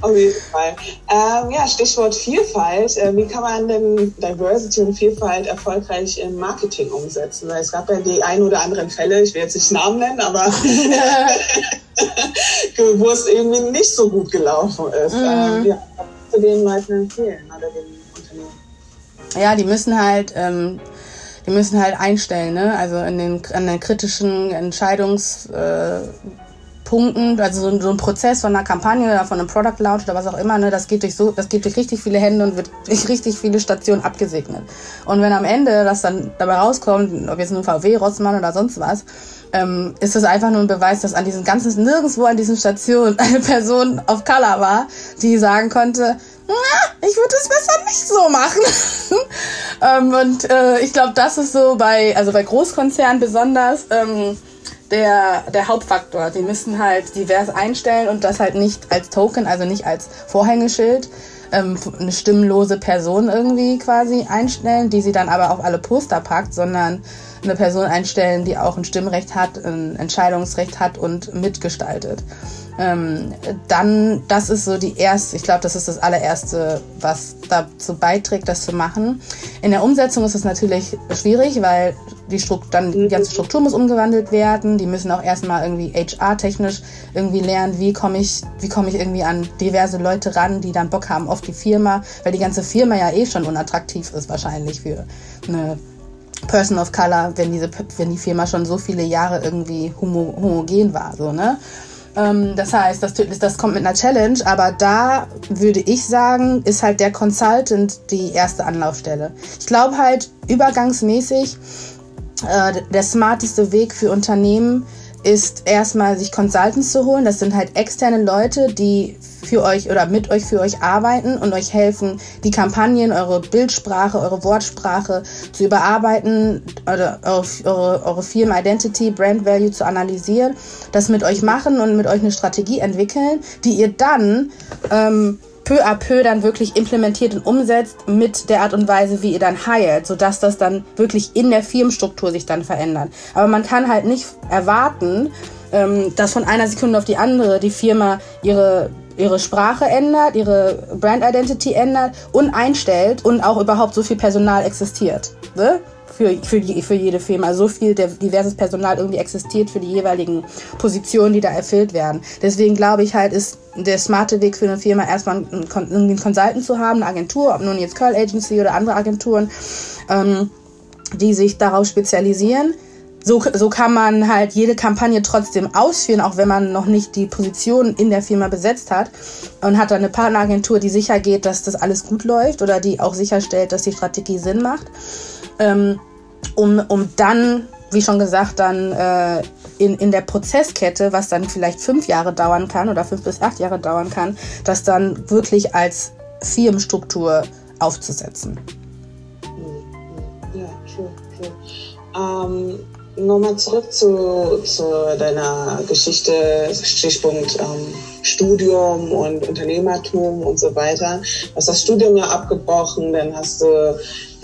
Auf jeden Fall. Ähm, ja, Stichwort Vielfalt. Äh, wie kann man denn Diversity und Vielfalt erfolgreich im Marketing umsetzen? Weil es gab ja die ein oder anderen Fälle, ich will jetzt nicht Namen nennen, aber wo es irgendwie nicht so gut gelaufen ist. Mhm. Ähm, ja. du den Leuten empfehlen oder den Unternehmen? Ja, die müssen halt, ähm, die müssen halt einstellen, ne? Also in den, an den kritischen Entscheidungs, äh, Punkten, also so, so, ein Prozess von einer Kampagne oder von einem Product Launch oder was auch immer, ne, das geht durch so, das geht durch richtig viele Hände und wird durch richtig viele Stationen abgesegnet. Und wenn am Ende das dann dabei rauskommt, ob jetzt nur VW, Rossmann oder sonst was, ähm, ist das einfach nur ein Beweis, dass an diesen ganzen, nirgendwo an diesen Stationen eine Person auf Color war, die sagen konnte, na, ich würde es besser nicht so machen. ähm, und äh, ich glaube, das ist so bei, also bei Großkonzernen besonders, ähm, der, der Hauptfaktor. Die müssen halt divers einstellen und das halt nicht als Token, also nicht als Vorhängeschild, ähm, eine stimmlose Person irgendwie quasi einstellen, die sie dann aber auf alle Poster packt, sondern eine Person einstellen, die auch ein Stimmrecht hat, ein Entscheidungsrecht hat und mitgestaltet. Ähm, dann, das ist so die erste, ich glaube, das ist das allererste, was dazu beiträgt, das zu machen. In der Umsetzung ist es natürlich schwierig, weil die, Struktur, dann die ganze Struktur muss umgewandelt werden. Die müssen auch erstmal irgendwie HR-technisch irgendwie lernen, wie komme ich, wie komme ich irgendwie an diverse Leute ran, die dann Bock haben auf die Firma, weil die ganze Firma ja eh schon unattraktiv ist wahrscheinlich für eine Person of Color, wenn diese, wenn die Firma schon so viele Jahre irgendwie homo, homogen war, so, ne? Ähm, das heißt, das, das kommt mit einer Challenge, aber da würde ich sagen, ist halt der Consultant die erste Anlaufstelle. Ich glaube halt übergangsmäßig äh, der smarteste Weg für Unternehmen ist erstmal sich Consultants zu holen. Das sind halt externe Leute, die für euch oder mit euch für euch arbeiten und euch helfen, die Kampagnen, eure Bildsprache, eure Wortsprache zu überarbeiten oder eure, eure Firmen Identity, Brand Value zu analysieren, das mit euch machen und mit euch eine Strategie entwickeln, die ihr dann ähm, peu à peu dann wirklich implementiert und umsetzt mit der Art und Weise, wie ihr dann hired, sodass das dann wirklich in der Firmenstruktur sich dann verändert. Aber man kann halt nicht erwarten, ähm, dass von einer Sekunde auf die andere die Firma ihre ihre Sprache ändert, ihre Brand Identity ändert und einstellt und auch überhaupt so viel Personal existiert. Ne? Für, für, für jede Firma. So viel diverses Personal irgendwie existiert für die jeweiligen Positionen, die da erfüllt werden. Deswegen glaube ich halt, ist der smarte Weg für eine Firma erstmal einen, einen Consultant zu haben, eine Agentur, ob nun jetzt Curl Agency oder andere Agenturen, ähm, die sich darauf spezialisieren so, so kann man halt jede Kampagne trotzdem ausführen, auch wenn man noch nicht die Position in der Firma besetzt hat und hat dann eine Partneragentur, die sicher geht, dass das alles gut läuft oder die auch sicherstellt, dass die Strategie Sinn macht, ähm, um, um dann, wie schon gesagt, dann äh, in, in der Prozesskette, was dann vielleicht fünf Jahre dauern kann oder fünf bis acht Jahre dauern kann, das dann wirklich als Firmenstruktur aufzusetzen. Ja, true, true. Um Nochmal zurück zu, zu deiner Geschichte, Stichpunkt ähm, Studium und Unternehmertum und so weiter. Du hast das Studium ja abgebrochen, dann hast du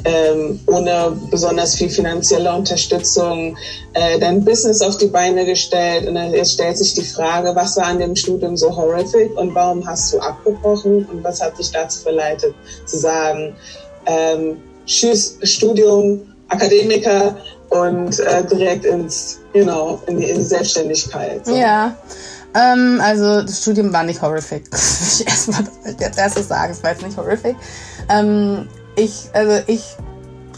ähm, ohne besonders viel finanzielle Unterstützung äh, dein Business auf die Beine gestellt. Und jetzt stellt sich die Frage, was war an dem Studium so horrific und warum hast du abgebrochen und was hat dich dazu verleitet zu sagen, ähm, tschüss Studium, Akademiker, und äh, direkt ins, genau, in die, in die Selbstständigkeit. So. Ja. Ähm, also das Studium war nicht horrific. ich erstmal als erstes sagen, es war jetzt nicht horrific. Ähm, ich, also ich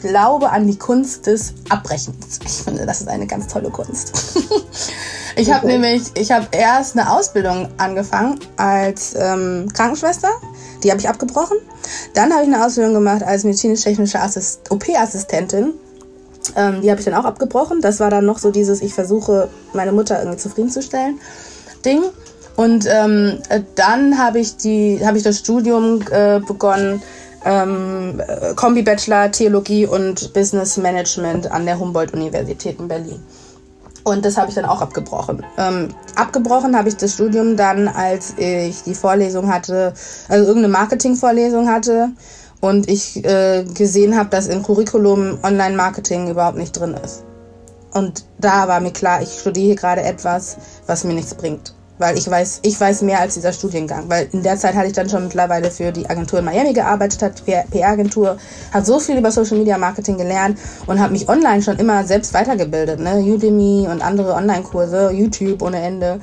glaube an die Kunst des Abbrechens. Ich finde, das ist eine ganz tolle Kunst. ich habe okay. nämlich, ich habe erst eine Ausbildung angefangen als ähm, Krankenschwester. Die habe ich abgebrochen. Dann habe ich eine Ausbildung gemacht als medizinisch-technische Assist OP-Assistentin ähm, die habe ich dann auch abgebrochen. Das war dann noch so dieses, ich versuche meine Mutter irgendwie zufriedenzustellen Ding. Und ähm, dann habe ich die, habe ich das Studium äh, begonnen, ähm, Kombi-Bachelor Theologie und Business Management an der Humboldt-Universität in Berlin. Und das habe ich dann auch abgebrochen. Ähm, abgebrochen habe ich das Studium dann, als ich die Vorlesung hatte, also irgendeine Marketing-Vorlesung hatte und ich äh, gesehen habe, dass im Curriculum Online-Marketing überhaupt nicht drin ist. Und da war mir klar, ich studiere gerade etwas, was mir nichts bringt. Weil ich weiß, ich weiß mehr als dieser Studiengang. Weil in der Zeit hatte ich dann schon mittlerweile für die Agentur in Miami gearbeitet, hat PR-Agentur, hat so viel über Social Media Marketing gelernt und habe mich online schon immer selbst weitergebildet. Ne? Udemy und andere Online-Kurse, YouTube ohne Ende.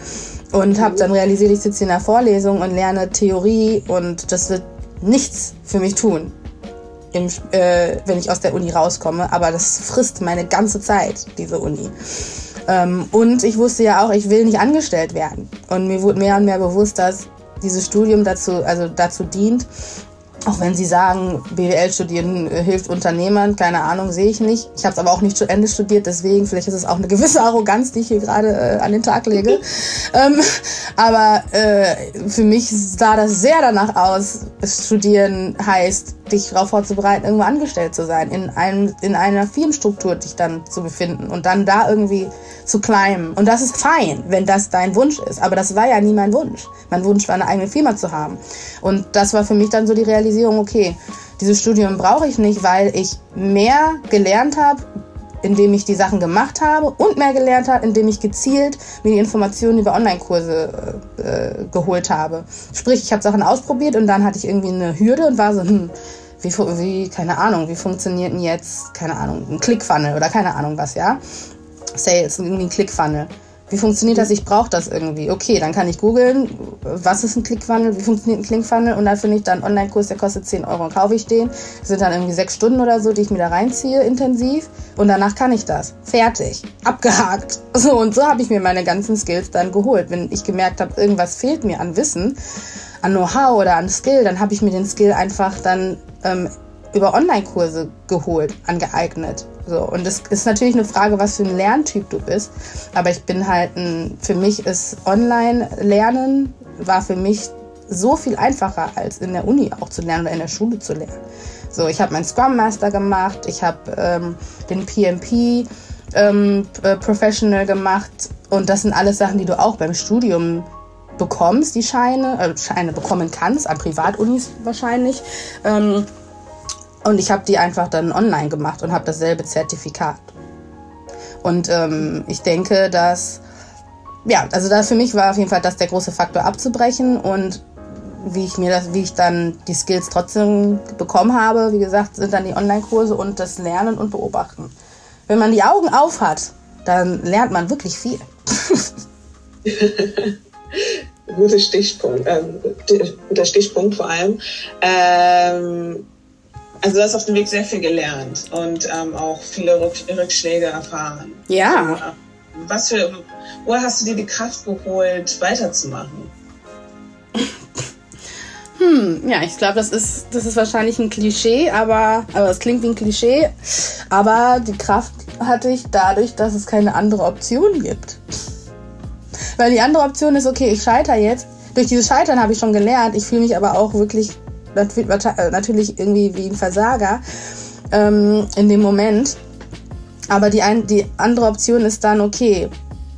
Und habe dann realisiert, ich sitze in der Vorlesung und lerne Theorie und das wird nichts für mich tun, im, äh, wenn ich aus der Uni rauskomme. Aber das frisst meine ganze Zeit, diese Uni. Ähm, und ich wusste ja auch, ich will nicht angestellt werden. Und mir wurde mehr und mehr bewusst, dass dieses Studium dazu, also dazu dient, auch wenn Sie sagen, BWL studieren äh, hilft Unternehmern, keine Ahnung, sehe ich nicht. Ich habe es aber auch nicht zu Ende studiert, deswegen vielleicht ist es auch eine gewisse Arroganz, die ich hier gerade äh, an den Tag lege. ähm, aber äh, für mich sah das sehr danach aus. Studieren heißt, dich darauf vorzubereiten, irgendwo angestellt zu sein, in, einem, in einer Firmenstruktur dich dann zu befinden und dann da irgendwie zu climben. Und das ist fein, wenn das dein Wunsch ist. Aber das war ja nie mein Wunsch. Mein Wunsch war, eine eigene Firma zu haben. Und das war für mich dann so die Realisierung, okay, dieses Studium brauche ich nicht, weil ich mehr gelernt habe, indem ich die Sachen gemacht habe und mehr gelernt habe, indem ich gezielt mir die Informationen über Online-Kurse äh, geholt habe. Sprich, ich habe Sachen ausprobiert und dann hatte ich irgendwie eine Hürde und war so, hm, wie, wie, keine Ahnung, wie funktioniert denn jetzt, keine Ahnung, ein Clickfunnel oder keine Ahnung was, ja? Sales, irgendwie ein Clickfunnel. Wie funktioniert das? Ich brauche das irgendwie. Okay, dann kann ich googeln, was ist ein Clickfunnel, wie funktioniert ein Clickfunnel und dann finde ich dann einen Online-Kurs, der kostet 10 Euro und kaufe ich den. Das sind dann irgendwie sechs Stunden oder so, die ich mir da reinziehe intensiv und danach kann ich das. Fertig. Abgehakt. So und so habe ich mir meine ganzen Skills dann geholt. Wenn ich gemerkt habe, irgendwas fehlt mir an Wissen, an Know-how oder an Skill, dann habe ich mir den Skill einfach dann ähm, über Online-Kurse geholt, angeeignet. So, und es ist natürlich eine Frage, was für ein Lerntyp du bist. Aber ich bin halt ein, für mich ist Online-Lernen war für mich so viel einfacher als in der Uni auch zu lernen oder in der Schule zu lernen. So, ich habe meinen Scrum Master gemacht, ich habe ähm, den PMP ähm, äh, Professional gemacht und das sind alles Sachen, die du auch beim Studium bekommst, die Scheine, äh, Scheine bekommen kannst, an Privatunis wahrscheinlich. Ähm, und ich habe die einfach dann online gemacht und habe dasselbe Zertifikat. Und ähm, ich denke, dass, ja, also da für mich war auf jeden Fall das der große Faktor abzubrechen und wie ich mir das, wie ich dann die Skills trotzdem bekommen habe, wie gesagt, sind dann die Online-Kurse und das Lernen und Beobachten. Wenn man die Augen auf hat, dann lernt man wirklich viel. guter Stichpunkt, äh, guter Stichpunkt vor allem. Ähm, also du hast auf dem Weg sehr viel gelernt und ähm, auch viele Rückschläge erfahren. Ja. Also, was für, woher hast du dir die Kraft geholt, weiterzumachen? Hm, ja, ich glaube, das ist, das ist wahrscheinlich ein Klischee, aber, aber es klingt wie ein Klischee. Aber die Kraft hatte ich dadurch, dass es keine andere Option gibt. Weil die andere Option ist, okay, ich scheitere jetzt. Durch dieses Scheitern habe ich schon gelernt. Ich fühle mich aber auch wirklich äh, natürlich irgendwie wie ein Versager ähm, in dem Moment. Aber die, ein, die andere Option ist dann, okay,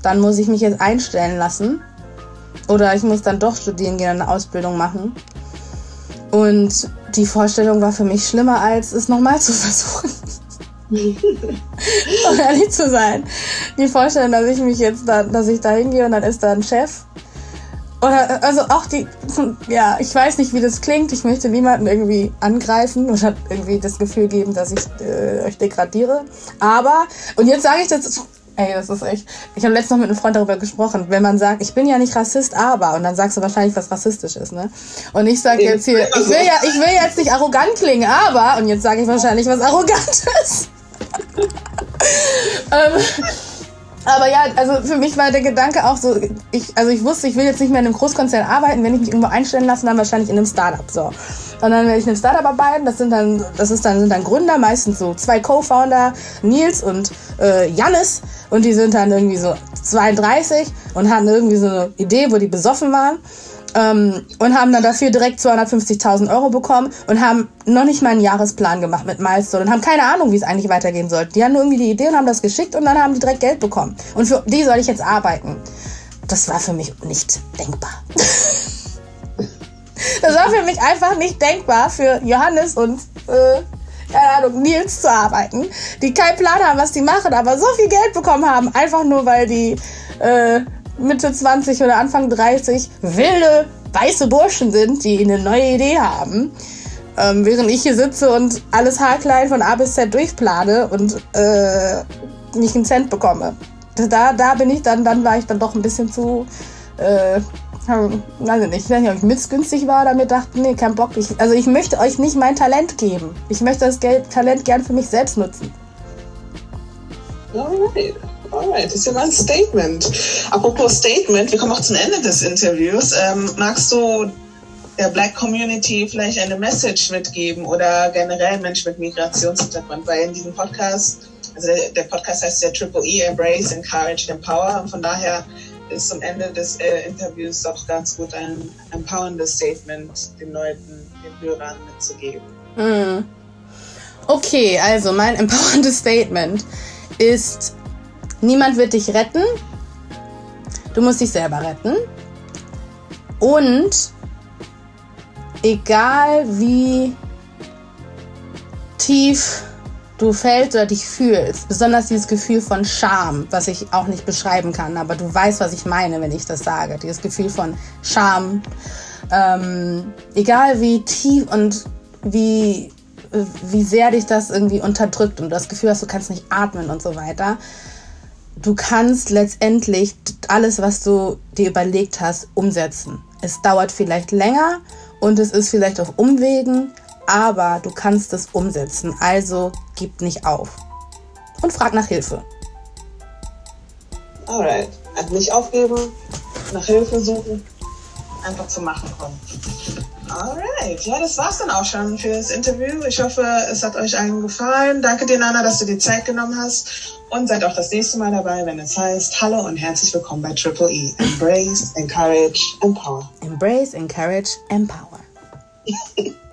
dann muss ich mich jetzt einstellen lassen. Oder ich muss dann doch studieren gehen, eine Ausbildung machen. Und die Vorstellung war für mich schlimmer, als es nochmal zu versuchen. um ehrlich zu sein. Die Vorstellung, dass ich mich jetzt da, dass ich da hingehe und dann ist da ein Chef. Oder also auch die, ja, ich weiß nicht, wie das klingt. Ich möchte niemanden irgendwie angreifen oder irgendwie das Gefühl geben, dass ich äh, euch degradiere. Aber, und jetzt sage ich das, ey, das ist echt. Ich habe letztens noch mit einem Freund darüber gesprochen, wenn man sagt, ich bin ja nicht Rassist, aber, und dann sagst du wahrscheinlich was Rassistisches, ne? Und ich sage jetzt hier, ich will ja, ich will jetzt nicht arrogant klingen, aber, und jetzt sage ich wahrscheinlich was Arrogantes. ähm, aber ja, also für mich war der Gedanke auch so, ich, also ich wusste, ich will jetzt nicht mehr in einem Großkonzern arbeiten, wenn ich mich irgendwo einstellen lasse, dann wahrscheinlich in einem Startup. So. Und dann werde ich in einem Startup arbeiten, das sind dann, das ist dann, sind dann Gründer, meistens so zwei Co-Founder, Nils und äh, Jannis. Und die sind dann irgendwie so 32 und hatten irgendwie so eine Idee, wo die besoffen waren ähm, und haben dann dafür direkt 250.000 Euro bekommen und haben noch nicht mal einen Jahresplan gemacht mit Milestone und haben keine Ahnung, wie es eigentlich weitergehen soll. Die haben nur irgendwie die Idee und haben das geschickt und dann haben die direkt Geld bekommen. Und für die soll ich jetzt arbeiten. Das war für mich nicht denkbar. das war für mich einfach nicht denkbar, für Johannes und äh, keine Ahnung, Nils zu arbeiten, die keinen Plan haben, was die machen, aber so viel Geld bekommen haben, einfach nur weil die äh, Mitte 20 oder Anfang 30 wilde weiße Burschen sind, die eine neue Idee haben. Ähm, während ich hier sitze und alles haarklein von A bis Z durchplane und äh, nicht einen Cent bekomme. Da, da bin ich dann, dann war ich dann doch ein bisschen zu, äh, weiß ich weiß nicht, ob ich missgünstig war oder mir dachte, nee, kein Bock. Ich, also ich möchte euch nicht mein Talent geben. Ich möchte das Geld, Talent gern für mich selbst nutzen. Alright. Alright, das ist ja mal ein Statement. Apropos Statement, wir kommen auch zum Ende des Interviews. Ähm, magst du der Black Community vielleicht eine Message mitgeben oder generell Menschen mit Migrationshintergrund? Weil in diesem Podcast, also der, Podcast heißt ja Triple E, Embrace, Encourage, Empower und von daher ist zum Ende des äh, Interviews auch ganz gut ein empowerndes Statement den Leuten, den Hörern mitzugeben. Mm. Okay, also mein empowerndes Statement ist, niemand wird dich retten, du musst dich selber retten und egal wie tief du fällst oder dich fühlst, besonders dieses Gefühl von Scham, was ich auch nicht beschreiben kann, aber du weißt, was ich meine, wenn ich das sage. Dieses Gefühl von Scham, ähm, egal wie tief und wie, wie sehr dich das irgendwie unterdrückt und du das Gefühl hast, du kannst nicht atmen und so weiter. Du kannst letztendlich alles, was du dir überlegt hast, umsetzen. Es dauert vielleicht länger und es ist vielleicht auf Umwegen, aber du kannst es umsetzen. Also gib nicht auf. Und frag nach Hilfe. Alright. Also nicht aufgeben, nach Hilfe suchen, einfach zu machen kommen. Alright, ja, das war's dann auch schon für das Interview. Ich hoffe, es hat euch allen gefallen. Danke dir, Nana, dass du die Zeit genommen hast. Und seid auch das nächste Mal dabei, wenn es heißt Hallo und herzlich willkommen bei Triple E. Embrace, Encourage, Empower. Embrace, Encourage, Empower.